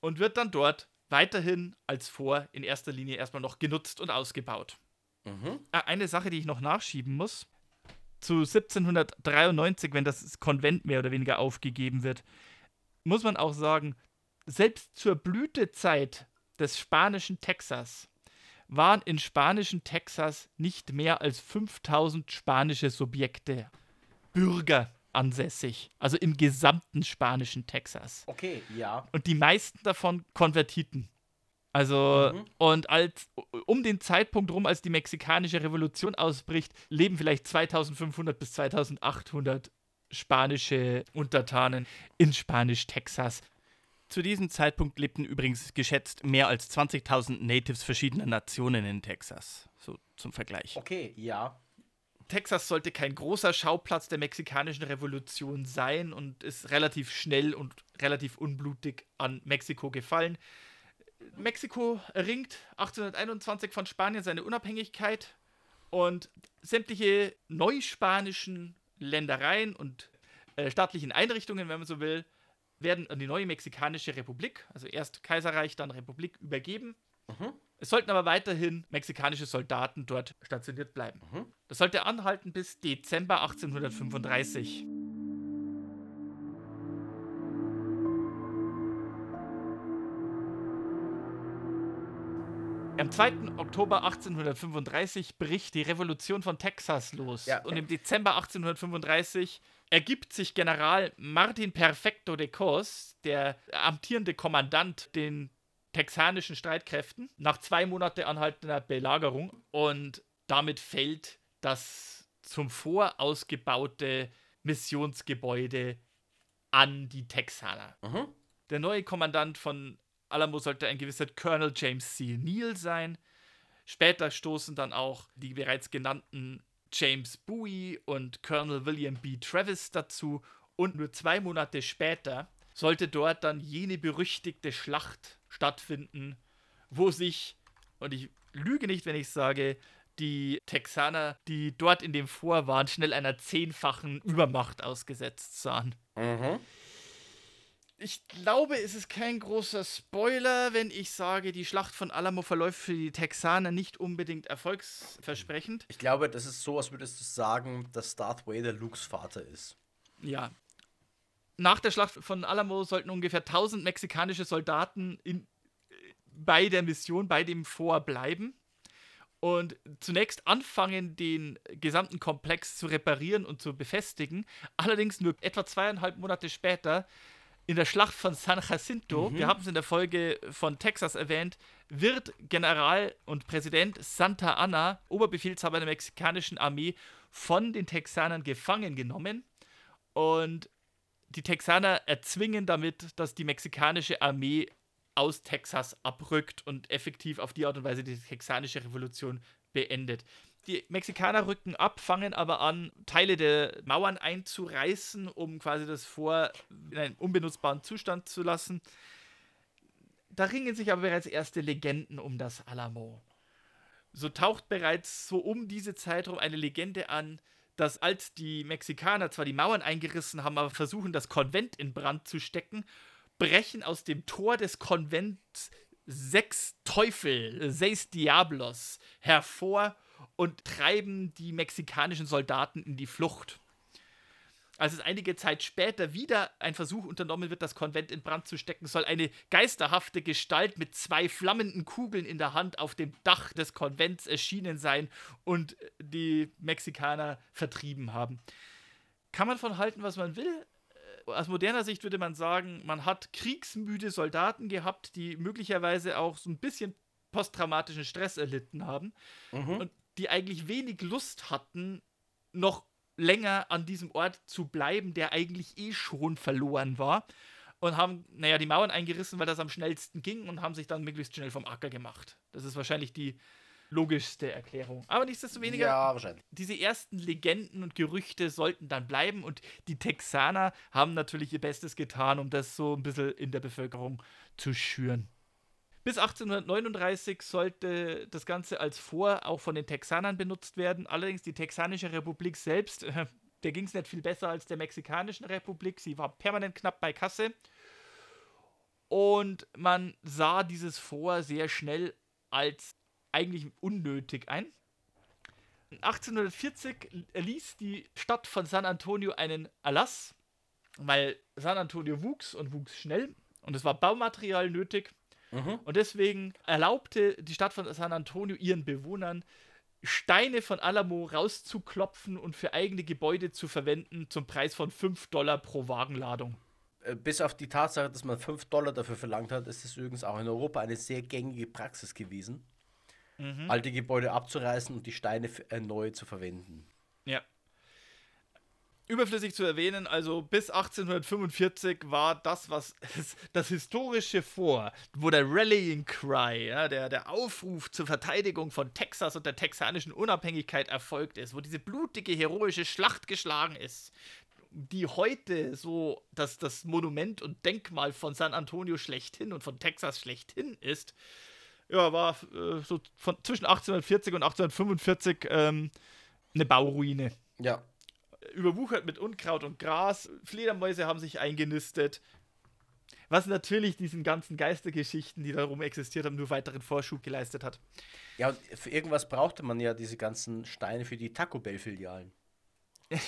und wird dann dort weiterhin als Fort in erster Linie erstmal noch genutzt und ausgebaut. Mhm. Äh, Eine Sache, die ich noch nachschieben muss. Zu 1793, wenn das Konvent mehr oder weniger aufgegeben wird, muss man auch sagen, selbst zur Blütezeit des spanischen Texas waren in spanischen Texas nicht mehr als 5000 spanische Subjekte, Bürger ansässig. Also im gesamten spanischen Texas. Okay, ja. Und die meisten davon Konvertiten. Also, Mhm. und als um den Zeitpunkt rum, als die mexikanische Revolution ausbricht, leben vielleicht 2500 bis 2800 spanische Untertanen in Spanisch-Texas. Zu diesem Zeitpunkt lebten übrigens geschätzt mehr als 20.000 Natives verschiedener Nationen in Texas. So zum Vergleich. Okay, ja. Texas sollte kein großer Schauplatz der mexikanischen Revolution sein und ist relativ schnell und relativ unblutig an Mexiko gefallen. Mexiko erringt 1821 von Spanien seine Unabhängigkeit und sämtliche neuspanischen Ländereien und äh, staatlichen Einrichtungen, wenn man so will, werden an die neue mexikanische Republik, also erst Kaiserreich, dann Republik, übergeben. Mhm. Es sollten aber weiterhin mexikanische Soldaten dort stationiert bleiben. Mhm. Das sollte anhalten bis Dezember 1835. Am 2. Oktober 1835 bricht die Revolution von Texas los. Ja. Und im Dezember 1835 ergibt sich General Martin Perfecto de Cos, der amtierende Kommandant den texanischen Streitkräften, nach zwei Monate anhaltender Belagerung. Und damit fällt das zum vorausgebaute Missionsgebäude an die Texaner. Mhm. Der neue Kommandant von Alamo sollte ein gewisser Colonel James C. Neal sein. Später stoßen dann auch die bereits genannten James Bowie und Colonel William B. Travis dazu. Und nur zwei Monate später sollte dort dann jene berüchtigte Schlacht stattfinden, wo sich, und ich lüge nicht, wenn ich sage, die Texaner, die dort in dem Fort waren, schnell einer zehnfachen Übermacht ausgesetzt sahen. Mhm. Ich glaube, es ist kein großer Spoiler, wenn ich sage, die Schlacht von Alamo verläuft für die Texaner nicht unbedingt erfolgsversprechend. Ich glaube, das ist so, als würdest du sagen, dass Darth Vader Lukes Vater ist. Ja. Nach der Schlacht von Alamo sollten ungefähr 1000 mexikanische Soldaten in, bei der Mission, bei dem Fort bleiben und zunächst anfangen, den gesamten Komplex zu reparieren und zu befestigen. Allerdings nur etwa zweieinhalb Monate später in der Schlacht von San Jacinto, wir haben es in der Folge von Texas erwähnt, wird General und Präsident Santa Anna, Oberbefehlshaber der mexikanischen Armee, von den Texanern gefangen genommen. Und die Texaner erzwingen damit, dass die mexikanische Armee aus Texas abrückt und effektiv auf die Art und Weise die texanische Revolution beendet. Die Mexikaner rücken ab, fangen aber an, Teile der Mauern einzureißen, um quasi das Vor in einen unbenutzbaren Zustand zu lassen. Da ringen sich aber bereits erste Legenden um das Alamo. So taucht bereits so um diese Zeit rum eine Legende an, dass als die Mexikaner zwar die Mauern eingerissen haben, aber versuchen, das Konvent in Brand zu stecken, brechen aus dem Tor des Konvents sechs Teufel, seis Diablos, hervor und treiben die mexikanischen Soldaten in die Flucht. Als es einige Zeit später wieder ein Versuch unternommen wird, das Konvent in Brand zu stecken, soll eine geisterhafte Gestalt mit zwei flammenden Kugeln in der Hand auf dem Dach des Konvents erschienen sein und die Mexikaner vertrieben haben. Kann man von halten, was man will? Aus moderner Sicht würde man sagen, man hat kriegsmüde Soldaten gehabt, die möglicherweise auch so ein bisschen posttraumatischen Stress erlitten haben mhm. und die eigentlich wenig Lust hatten, noch länger an diesem Ort zu bleiben, der eigentlich eh schon verloren war. Und haben, naja, die Mauern eingerissen, weil das am schnellsten ging und haben sich dann möglichst schnell vom Acker gemacht. Das ist wahrscheinlich die logischste Erklärung. Aber nichtsdestoweniger, ja, diese ersten Legenden und Gerüchte sollten dann bleiben und die Texaner haben natürlich ihr Bestes getan, um das so ein bisschen in der Bevölkerung zu schüren. Bis 1839 sollte das Ganze als Vor auch von den Texanern benutzt werden. Allerdings die Texanische Republik selbst, äh, der ging es nicht viel besser als der Mexikanischen Republik. Sie war permanent knapp bei Kasse. Und man sah dieses Vor sehr schnell als eigentlich unnötig ein. 1840 erließ die Stadt von San Antonio einen Erlass, weil San Antonio wuchs und wuchs schnell und es war Baumaterial nötig Mhm. Und deswegen erlaubte die Stadt von San Antonio ihren Bewohnern, Steine von Alamo rauszuklopfen und für eigene Gebäude zu verwenden zum Preis von 5 Dollar pro Wagenladung. Äh, bis auf die Tatsache, dass man 5 Dollar dafür verlangt hat, ist es übrigens auch in Europa eine sehr gängige Praxis gewesen, mhm. alte Gebäude abzureißen und die Steine neu zu verwenden. Ja überflüssig zu erwähnen, also bis 1845 war das, was das historische Vor, wo der Rallying Cry, ja, der, der Aufruf zur Verteidigung von Texas und der texanischen Unabhängigkeit erfolgt ist, wo diese blutige, heroische Schlacht geschlagen ist, die heute so das, das Monument und Denkmal von San Antonio schlechthin und von Texas schlechthin ist, ja, war äh, so von zwischen 1840 und 1845 ähm, eine Bauruine. Ja, überwuchert mit Unkraut und Gras. Fledermäuse haben sich eingenistet. Was natürlich diesen ganzen Geistergeschichten, die darum existiert haben, nur weiteren Vorschub geleistet hat. Ja, und für irgendwas brauchte man ja diese ganzen Steine für die Taco Bell-Filialen.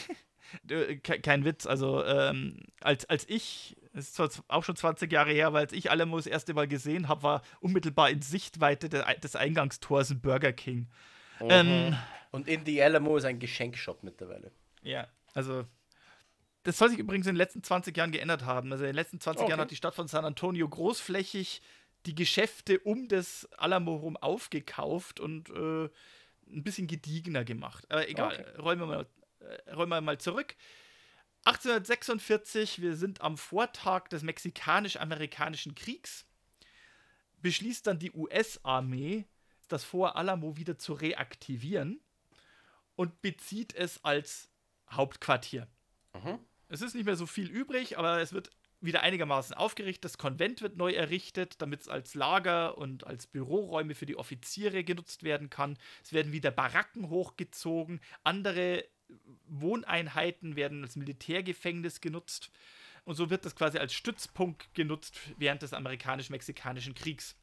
Kein Witz, also ähm, als, als ich, das ist zwar auch schon 20 Jahre her, aber als ich Alamo das erste Mal gesehen habe, war unmittelbar in Sichtweite des Eingangstors ein Burger King. Mhm. Ähm, und in die Alamo ist ein Geschenkshop mittlerweile. Ja, also das soll sich übrigens in den letzten 20 Jahren geändert haben. Also in den letzten 20 okay. Jahren hat die Stadt von San Antonio großflächig die Geschäfte um das Alamo rum aufgekauft und äh, ein bisschen gediegener gemacht. Aber egal, okay. räumen, wir mal, äh, räumen wir mal zurück. 1846, wir sind am Vortag des Mexikanisch-Amerikanischen Kriegs, beschließt dann die US-Armee, das Fort Alamo wieder zu reaktivieren und bezieht es als Hauptquartier. Mhm. Es ist nicht mehr so viel übrig, aber es wird wieder einigermaßen aufgerichtet. Das Konvent wird neu errichtet, damit es als Lager und als Büroräume für die Offiziere genutzt werden kann. Es werden wieder Baracken hochgezogen. Andere Wohneinheiten werden als Militärgefängnis genutzt. Und so wird das quasi als Stützpunkt genutzt während des amerikanisch-mexikanischen Kriegs.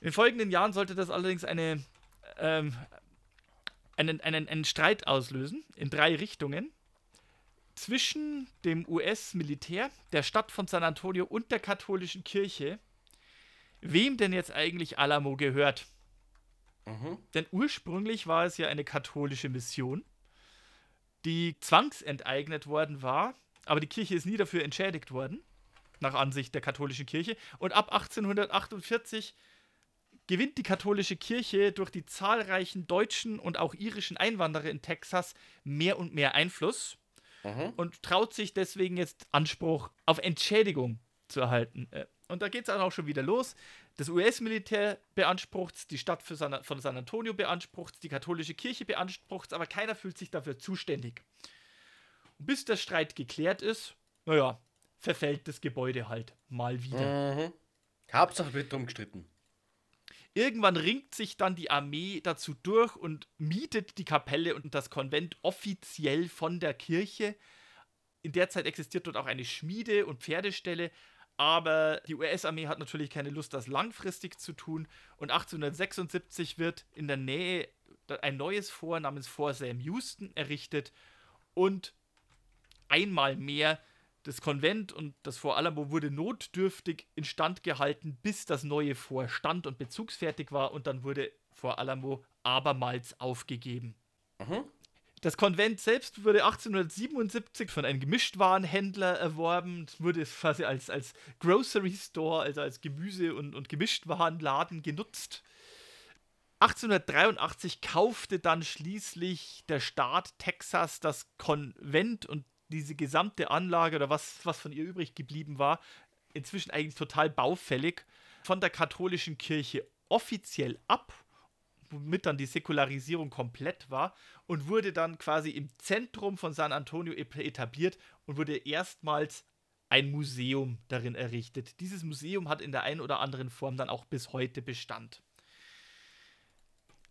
In den folgenden Jahren sollte das allerdings eine ähm, einen, einen, einen Streit auslösen in drei Richtungen zwischen dem US-Militär, der Stadt von San Antonio und der katholischen Kirche, wem denn jetzt eigentlich Alamo gehört. Mhm. Denn ursprünglich war es ja eine katholische Mission, die zwangsenteignet worden war, aber die Kirche ist nie dafür entschädigt worden, nach Ansicht der katholischen Kirche. Und ab 1848 gewinnt die katholische Kirche durch die zahlreichen deutschen und auch irischen Einwanderer in Texas mehr und mehr Einfluss mhm. und traut sich deswegen jetzt Anspruch auf Entschädigung zu erhalten. Äh, Und da geht es auch schon wieder los. Das US-Militär beansprucht die Stadt San, von San Antonio beansprucht die katholische Kirche beansprucht aber keiner fühlt sich dafür zuständig. Und bis der Streit geklärt ist, naja, verfällt das Gebäude halt mal wieder. Mhm. Hauptsache wird drum gestritten. Irgendwann ringt sich dann die Armee dazu durch und mietet die Kapelle und das Konvent offiziell von der Kirche. In der Zeit existiert dort auch eine Schmiede und Pferdestelle, aber die US-Armee hat natürlich keine Lust, das langfristig zu tun. Und 1876 wird in der Nähe ein neues Fort namens Fort Sam Houston errichtet. Und einmal mehr das Konvent und das Fort Alamo wurde notdürftig instand gehalten, bis das neue Fort stand und bezugsfertig war. Und dann wurde Fort Alamo abermals aufgegeben. Mhm. Das Konvent selbst wurde 1877 von einem Gemischtwarenhändler erworben, es wurde quasi als, als Grocery Store, also als Gemüse- und, und Gemischtwarenladen genutzt. 1883 kaufte dann schließlich der Staat Texas das Konvent und diese gesamte Anlage oder was, was von ihr übrig geblieben war, inzwischen eigentlich total baufällig, von der katholischen Kirche offiziell ab womit dann die Säkularisierung komplett war und wurde dann quasi im Zentrum von San Antonio etabliert und wurde erstmals ein Museum darin errichtet. Dieses Museum hat in der einen oder anderen Form dann auch bis heute Bestand.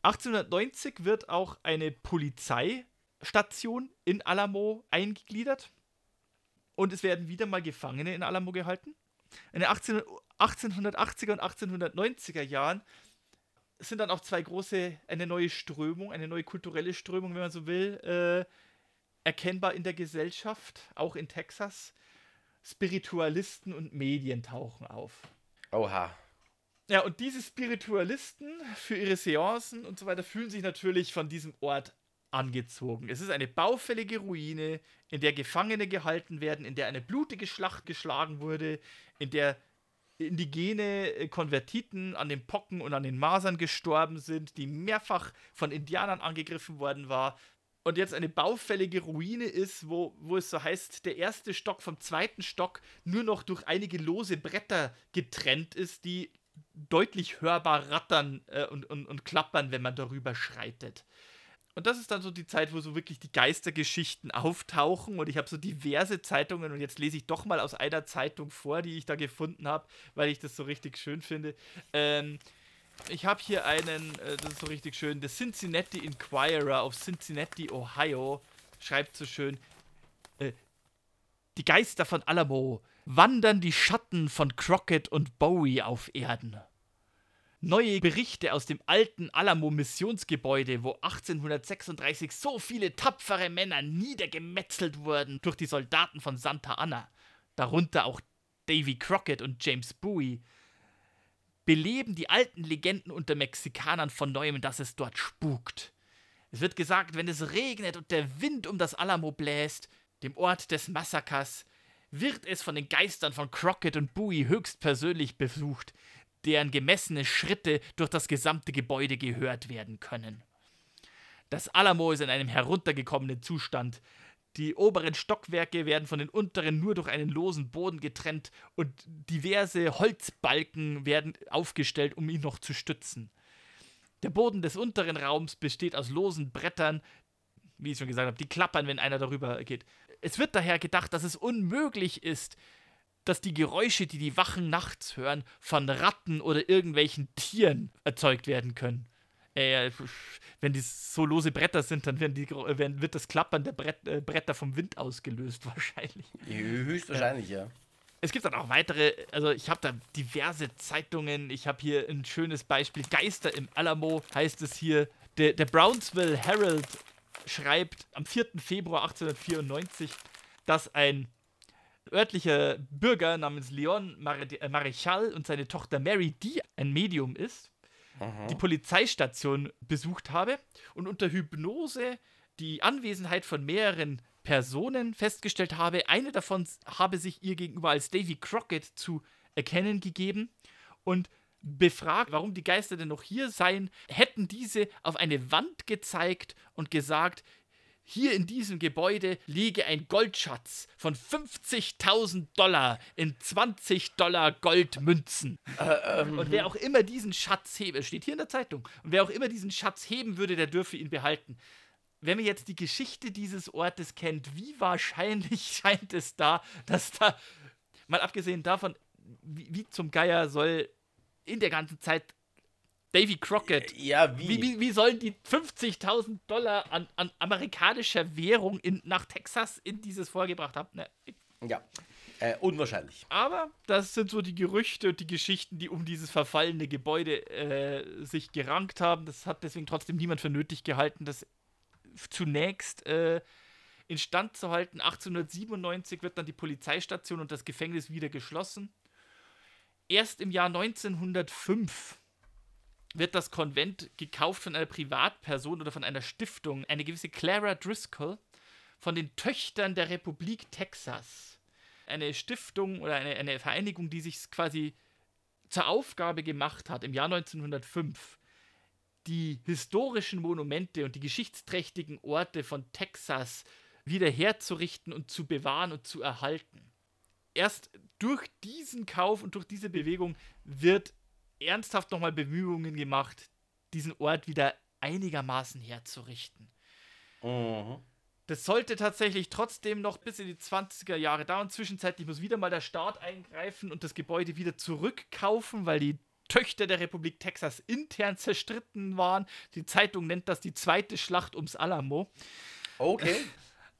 1890 wird auch eine Polizeistation in Alamo eingegliedert und es werden wieder mal Gefangene in Alamo gehalten. In den 1880er und 1890er Jahren sind dann auch zwei große, eine neue Strömung, eine neue kulturelle Strömung, wenn man so will, äh, erkennbar in der Gesellschaft, auch in Texas. Spiritualisten und Medien tauchen auf. Oha. Ja, und diese Spiritualisten für ihre Seancen und so weiter fühlen sich natürlich von diesem Ort angezogen. Es ist eine baufällige Ruine, in der Gefangene gehalten werden, in der eine blutige Schlacht geschlagen wurde, in der indigene äh, Konvertiten an den Pocken und an den Masern gestorben sind, die mehrfach von Indianern angegriffen worden war. Und jetzt eine baufällige Ruine ist, wo, wo es so heißt, der erste Stock vom zweiten Stock nur noch durch einige lose Bretter getrennt ist, die deutlich hörbar rattern äh, und, und, und klappern, wenn man darüber schreitet. Und das ist dann so die Zeit, wo so wirklich die Geistergeschichten auftauchen. Und ich habe so diverse Zeitungen und jetzt lese ich doch mal aus einer Zeitung vor, die ich da gefunden habe, weil ich das so richtig schön finde. Ähm, ich habe hier einen, äh, das ist so richtig schön, The Cincinnati Inquirer auf Cincinnati, Ohio, schreibt so schön, äh, die Geister von Alamo wandern die Schatten von Crockett und Bowie auf Erden. Neue Berichte aus dem alten Alamo-Missionsgebäude, wo 1836 so viele tapfere Männer niedergemetzelt wurden durch die Soldaten von Santa Anna, darunter auch Davy Crockett und James Bowie, beleben die alten Legenden unter Mexikanern von neuem, dass es dort spukt. Es wird gesagt, wenn es regnet und der Wind um das Alamo bläst, dem Ort des Massakers, wird es von den Geistern von Crockett und Bowie höchstpersönlich besucht, deren gemessene Schritte durch das gesamte Gebäude gehört werden können. Das Alamo ist in einem heruntergekommenen Zustand. Die oberen Stockwerke werden von den unteren nur durch einen losen Boden getrennt und diverse Holzbalken werden aufgestellt, um ihn noch zu stützen. Der Boden des unteren Raums besteht aus losen Brettern, wie ich schon gesagt habe, die klappern, wenn einer darüber geht. Es wird daher gedacht, dass es unmöglich ist, dass die Geräusche, die die Wachen nachts hören, von Ratten oder irgendwelchen Tieren erzeugt werden können. Äh, wenn die so lose Bretter sind, dann die, werden, wird das Klappern der Brett, äh, Bretter vom Wind ausgelöst, wahrscheinlich. Höchstwahrscheinlich, ja. ja. Es gibt dann auch weitere, also ich habe da diverse Zeitungen. Ich habe hier ein schönes Beispiel. Geister im Alamo heißt es hier. Der, der Brownsville Herald schreibt am 4. Februar 1894, dass ein örtlicher Bürger namens Leon äh, Marichal und seine Tochter Mary, die ein Medium ist, Aha. die Polizeistation besucht habe und unter Hypnose die Anwesenheit von mehreren Personen festgestellt habe. Eine davon habe sich ihr gegenüber als Davy Crockett zu erkennen gegeben und befragt, warum die Geister denn noch hier seien, hätten diese auf eine Wand gezeigt und gesagt, hier in diesem Gebäude liege ein Goldschatz von 50.000 Dollar in 20 Dollar Goldmünzen. Äh, ähm, und wer auch immer diesen Schatz hebe, steht hier in der Zeitung, und wer auch immer diesen Schatz heben würde, der dürfe ihn behalten. Wenn man jetzt die Geschichte dieses Ortes kennt, wie wahrscheinlich scheint es da, dass da, mal abgesehen davon, wie, wie zum Geier soll in der ganzen Zeit Davy Crockett. Ja, wie? Wie, wie, wie sollen die 50.000 Dollar an, an amerikanischer Währung in, nach Texas in dieses vorgebracht haben? Ne. Ja, äh, unwahrscheinlich. Aber das sind so die Gerüchte und die Geschichten, die um dieses verfallene Gebäude äh, sich gerankt haben. Das hat deswegen trotzdem niemand für nötig gehalten, das zunächst äh, instand zu halten. 1897 wird dann die Polizeistation und das Gefängnis wieder geschlossen. Erst im Jahr 1905 wird das Konvent gekauft von einer Privatperson oder von einer Stiftung, eine gewisse Clara Driscoll, von den Töchtern der Republik Texas. Eine Stiftung oder eine, eine Vereinigung, die sich quasi zur Aufgabe gemacht hat, im Jahr 1905 die historischen Monumente und die geschichtsträchtigen Orte von Texas wiederherzurichten und zu bewahren und zu erhalten. Erst durch diesen Kauf und durch diese Bewegung wird ernsthaft nochmal Bemühungen gemacht, diesen Ort wieder einigermaßen herzurichten. Mhm. Das sollte tatsächlich trotzdem noch bis in die 20er Jahre dauern. Zwischenzeitlich muss wieder mal der Staat eingreifen und das Gebäude wieder zurückkaufen, weil die Töchter der Republik Texas intern zerstritten waren. Die Zeitung nennt das die zweite Schlacht ums Alamo. Okay.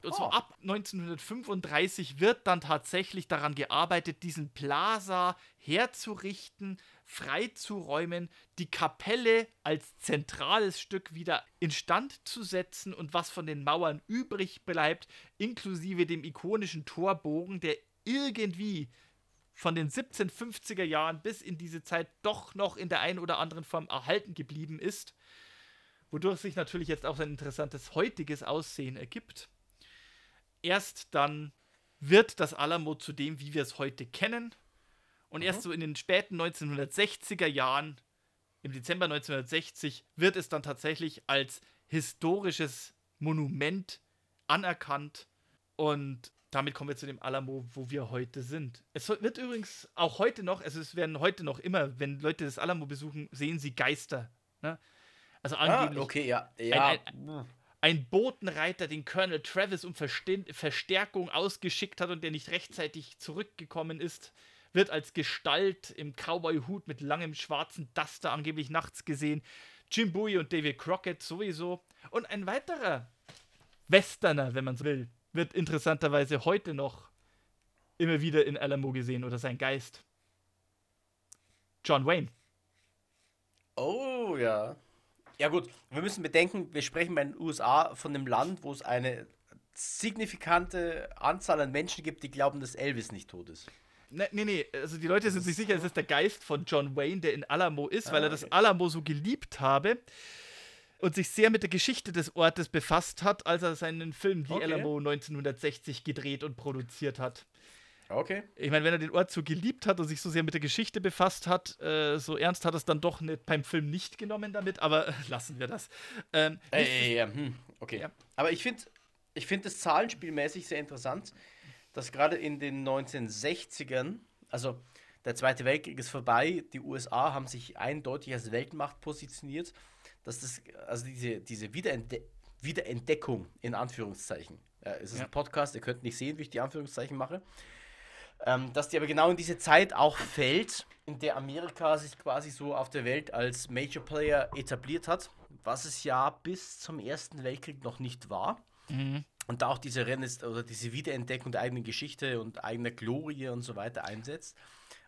Und so oh. ab 1935 wird dann tatsächlich daran gearbeitet, diesen Plaza herzurichten, freizuräumen, die Kapelle als zentrales Stück wieder instand zu setzen und was von den Mauern übrig bleibt, inklusive dem ikonischen Torbogen, der irgendwie von den 1750er Jahren bis in diese Zeit doch noch in der einen oder anderen Form erhalten geblieben ist, wodurch sich natürlich jetzt auch sein interessantes heutiges Aussehen ergibt. Erst dann wird das Alamo zu dem, wie wir es heute kennen. Und mhm. erst so in den späten 1960er Jahren, im Dezember 1960, wird es dann tatsächlich als historisches Monument anerkannt. Und damit kommen wir zu dem Alamo, wo wir heute sind. Es wird übrigens auch heute noch, also es werden heute noch immer, wenn Leute das Alamo besuchen, sehen sie Geister. Ne? Also ah, angeblich. Ah, okay, ja. ja. Ein, ein, ein Botenreiter, den Colonel Travis um Verstärkung ausgeschickt hat und der nicht rechtzeitig zurückgekommen ist, wird als Gestalt im Cowboy-Hut mit langem schwarzen Duster angeblich nachts gesehen. Jim Bowie und David Crockett sowieso. Und ein weiterer Westerner, wenn man so will, wird interessanterweise heute noch immer wieder in Alamo gesehen oder sein Geist. John Wayne. Oh ja. Ja gut, wir müssen bedenken, wir sprechen bei den USA von einem Land, wo es eine signifikante Anzahl an Menschen gibt, die glauben, dass Elvis nicht tot ist. Nee, nee, nee, also die Leute sind sich sicher, es ist der Geist von John Wayne, der in Alamo ist, ah, weil er das okay. Alamo so geliebt habe und sich sehr mit der Geschichte des Ortes befasst hat, als er seinen Film Die okay. Alamo 1960 gedreht und produziert hat. Okay. Ich meine, wenn er den Ort so geliebt hat und sich so sehr mit der Geschichte befasst hat, äh, so ernst hat er es dann doch nicht, beim Film nicht genommen damit, aber lassen wir das. Ähm, äh, ja, hm, okay. Ja. Aber ich finde ich find das zahlenspielmäßig sehr interessant, dass gerade in den 1960ern, also der Zweite Weltkrieg ist vorbei, die USA haben sich eindeutig als Weltmacht positioniert, dass das, also diese, diese Wiederentde Wiederentdeckung in Anführungszeichen, ja, es ist ja. ein Podcast, ihr könnt nicht sehen, wie ich die Anführungszeichen mache, ähm, dass die aber genau in diese Zeit auch fällt, in der Amerika sich quasi so auf der Welt als Major Player etabliert hat, was es ja bis zum Ersten Weltkrieg noch nicht war. Mhm. Und da auch diese Rennes oder diese Wiederentdeckung der eigenen Geschichte und eigener Glorie und so weiter einsetzt.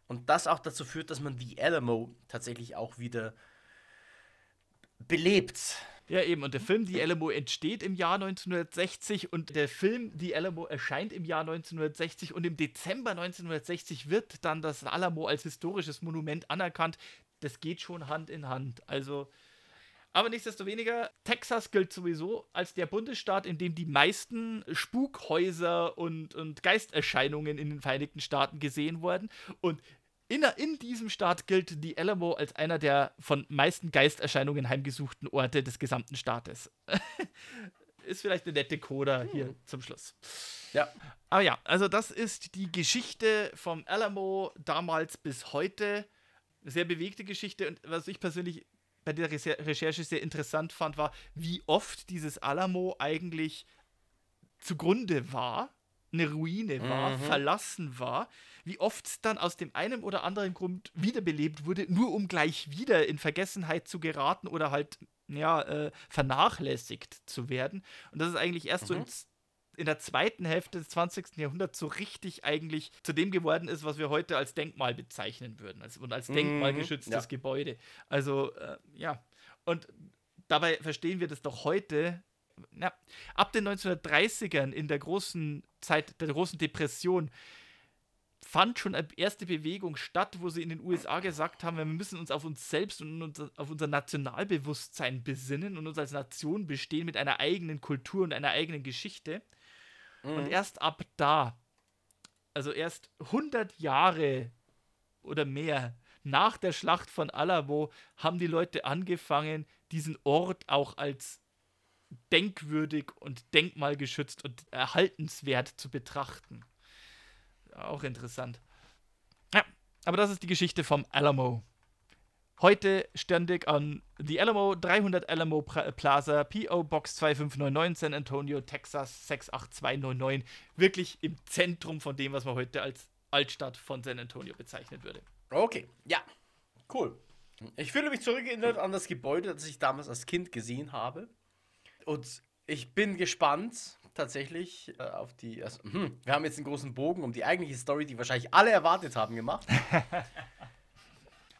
Und das auch dazu führt, dass man die Alamo tatsächlich auch wieder belebt. Ja, eben. Und der Film Die Alamo entsteht im Jahr 1960 und der Film Die Alamo erscheint im Jahr 1960 und im Dezember 1960 wird dann das Alamo als historisches Monument anerkannt. Das geht schon Hand in Hand. Also. Aber nichtsdestoweniger, Texas gilt sowieso als der Bundesstaat, in dem die meisten Spukhäuser und, und Geisterscheinungen in den Vereinigten Staaten gesehen wurden. Und in, in diesem Staat gilt die Alamo als einer der von meisten Geisterscheinungen heimgesuchten Orte des gesamten Staates. ist vielleicht eine nette Coda hier hm. zum Schluss. Ja. Aber ja, also das ist die Geschichte vom Alamo damals bis heute. Sehr bewegte Geschichte und was ich persönlich bei der Recherche sehr interessant fand, war, wie oft dieses Alamo eigentlich zugrunde war, eine Ruine war, mhm. verlassen war, wie oft es dann aus dem einen oder anderen Grund wiederbelebt wurde, nur um gleich wieder in Vergessenheit zu geraten oder halt ja, äh, vernachlässigt zu werden. Und das ist eigentlich erst mhm. so in, der zweiten Hälfte des 20. Jahrhunderts so richtig eigentlich zu dem geworden ist, was wir heute als Denkmal bezeichnen würden als, und als mhm. denkmalgeschütztes ja. Gebäude. Also, äh, ja. Und dabei verstehen wir das doch heute na, ab den 1930ern in der großen Zeit der großen Depression fand schon eine erste Bewegung statt, wo sie in den USA gesagt haben, wir müssen uns auf uns selbst und auf unser Nationalbewusstsein besinnen und uns als Nation bestehen mit einer eigenen Kultur und einer eigenen Geschichte. Mhm. Und erst ab da, also erst 100 Jahre oder mehr nach der Schlacht von Alamo, haben die Leute angefangen, diesen Ort auch als denkwürdig und denkmalgeschützt und erhaltenswert zu betrachten. Auch interessant. Ja, aber das ist die Geschichte vom Alamo. Heute ständig an The Alamo, 300 Alamo Plaza, P.O. Box 2599, San Antonio, Texas 68299. Wirklich im Zentrum von dem, was man heute als Altstadt von San Antonio bezeichnen würde. Okay, ja, cool. Ich fühle mich zurückerinnert an das Gebäude, das ich damals als Kind gesehen habe. Und ich bin gespannt tatsächlich äh, auf die. Also, hm, wir haben jetzt einen großen Bogen um die eigentliche Story, die wahrscheinlich alle erwartet haben, gemacht.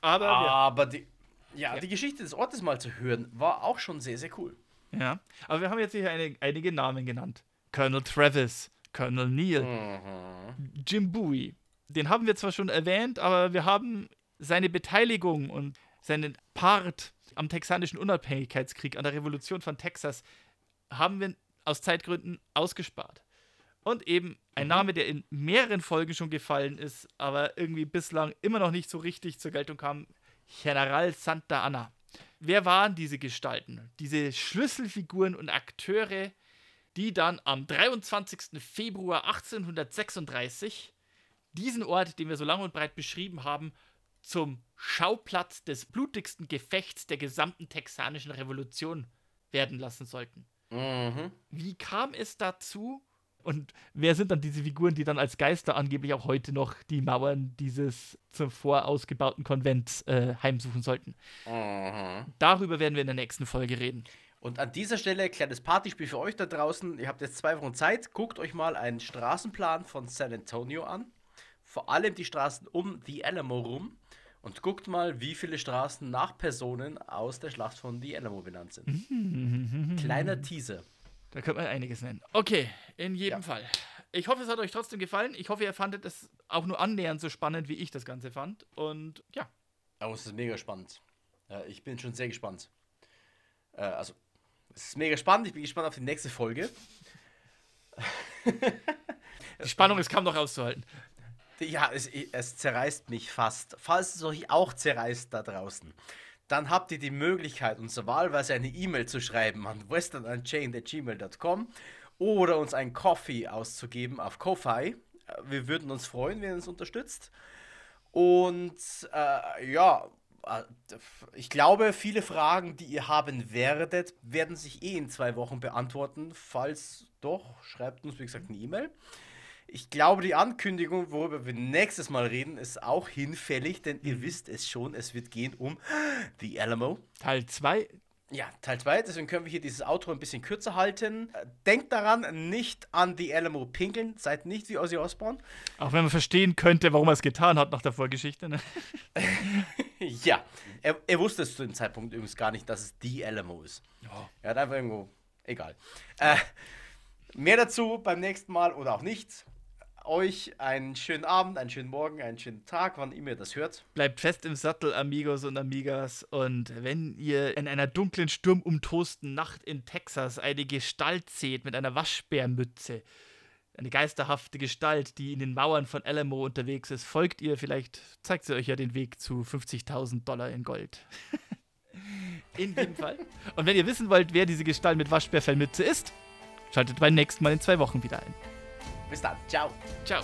Aber, aber die, ja, ja, die Geschichte des Ortes mal zu hören, war auch schon sehr, sehr cool. Ja, aber wir haben jetzt hier eine, einige Namen genannt: Colonel Travis, Colonel Neil, mhm. Jim Bowie. Den haben wir zwar schon erwähnt, aber wir haben seine Beteiligung und seinen Part am texanischen Unabhängigkeitskrieg, an der Revolution von Texas, haben wir aus Zeitgründen ausgespart. Und eben ein mhm. Name, der in mehreren Folgen schon gefallen ist, aber irgendwie bislang immer noch nicht so richtig zur Geltung kam: General Santa Anna. Wer waren diese Gestalten? Diese Schlüsselfiguren und Akteure, die dann am 23. Februar 1836 diesen Ort, den wir so lang und breit beschrieben haben, zum Schauplatz des blutigsten Gefechts der gesamten texanischen Revolution werden lassen sollten. Mhm. Wie kam es dazu? Und wer sind dann diese Figuren, die dann als Geister angeblich auch heute noch die Mauern dieses zuvor ausgebauten Konvents äh, heimsuchen sollten? Mhm. Darüber werden wir in der nächsten Folge reden. Und an dieser Stelle kleines Partyspiel für euch da draußen. Ihr habt jetzt zwei Wochen Zeit. Guckt euch mal einen Straßenplan von San Antonio an. Vor allem die Straßen um The Alamo rum. Und guckt mal, wie viele Straßen nach Personen aus der Schlacht von The Alamo benannt sind. Kleiner Teaser. Da könnte man einiges nennen. Okay, in jedem ja. Fall. Ich hoffe, es hat euch trotzdem gefallen. Ich hoffe, ihr fandet es auch nur annähernd so spannend, wie ich das Ganze fand. Und ja. Oh, es ist mega spannend. ich bin schon sehr gespannt. Äh, also, es ist mega spannend. Ich bin gespannt auf die nächste Folge. die Spannung ist kaum noch auszuhalten. Ja, es, es zerreißt mich fast. Falls es euch auch zerreißt da draußen, dann habt ihr die Möglichkeit, uns wahlweise eine E-Mail zu schreiben an westernunchained.gmail.com oder uns einen Coffee auszugeben auf Ko-Fi. Wir würden uns freuen, wenn ihr uns unterstützt. Und äh, ja, äh, ich glaube, viele Fragen, die ihr haben werdet, werden sich eh in zwei Wochen beantworten. Falls doch, schreibt uns, wie gesagt, eine E-Mail. Ich glaube, die Ankündigung, worüber wir nächstes Mal reden, ist auch hinfällig, denn ihr mhm. wisst es schon, es wird gehen um The Alamo. Teil 2. Ja, Teil 2, deswegen können wir hier dieses Outro ein bisschen kürzer halten. Denkt daran, nicht an The Alamo pinkeln, seid nicht wie Ozzy Osbourne. Auch wenn man verstehen könnte, warum er es getan hat nach der Vorgeschichte. Ne? ja, er, er, wusste es zu dem Zeitpunkt übrigens gar nicht, dass es The Alamo ist. Oh. Er hat einfach irgendwo, egal. Äh, mehr dazu beim nächsten Mal oder auch nichts euch einen schönen Abend, einen schönen Morgen, einen schönen Tag, wann immer ihr das hört. Bleibt fest im Sattel, Amigos und Amigas. Und wenn ihr in einer dunklen, sturmumtosten Nacht in Texas eine Gestalt seht mit einer Waschbärmütze, eine geisterhafte Gestalt, die in den Mauern von Alamo unterwegs ist, folgt ihr, vielleicht zeigt sie euch ja den Weg zu 50.000 Dollar in Gold. in jedem Fall. Und wenn ihr wissen wollt, wer diese Gestalt mit Waschbärfellmütze ist, Schaltet beim nächsten Mal in zwei Wochen wieder ein. Estado. Tchau. Tchau.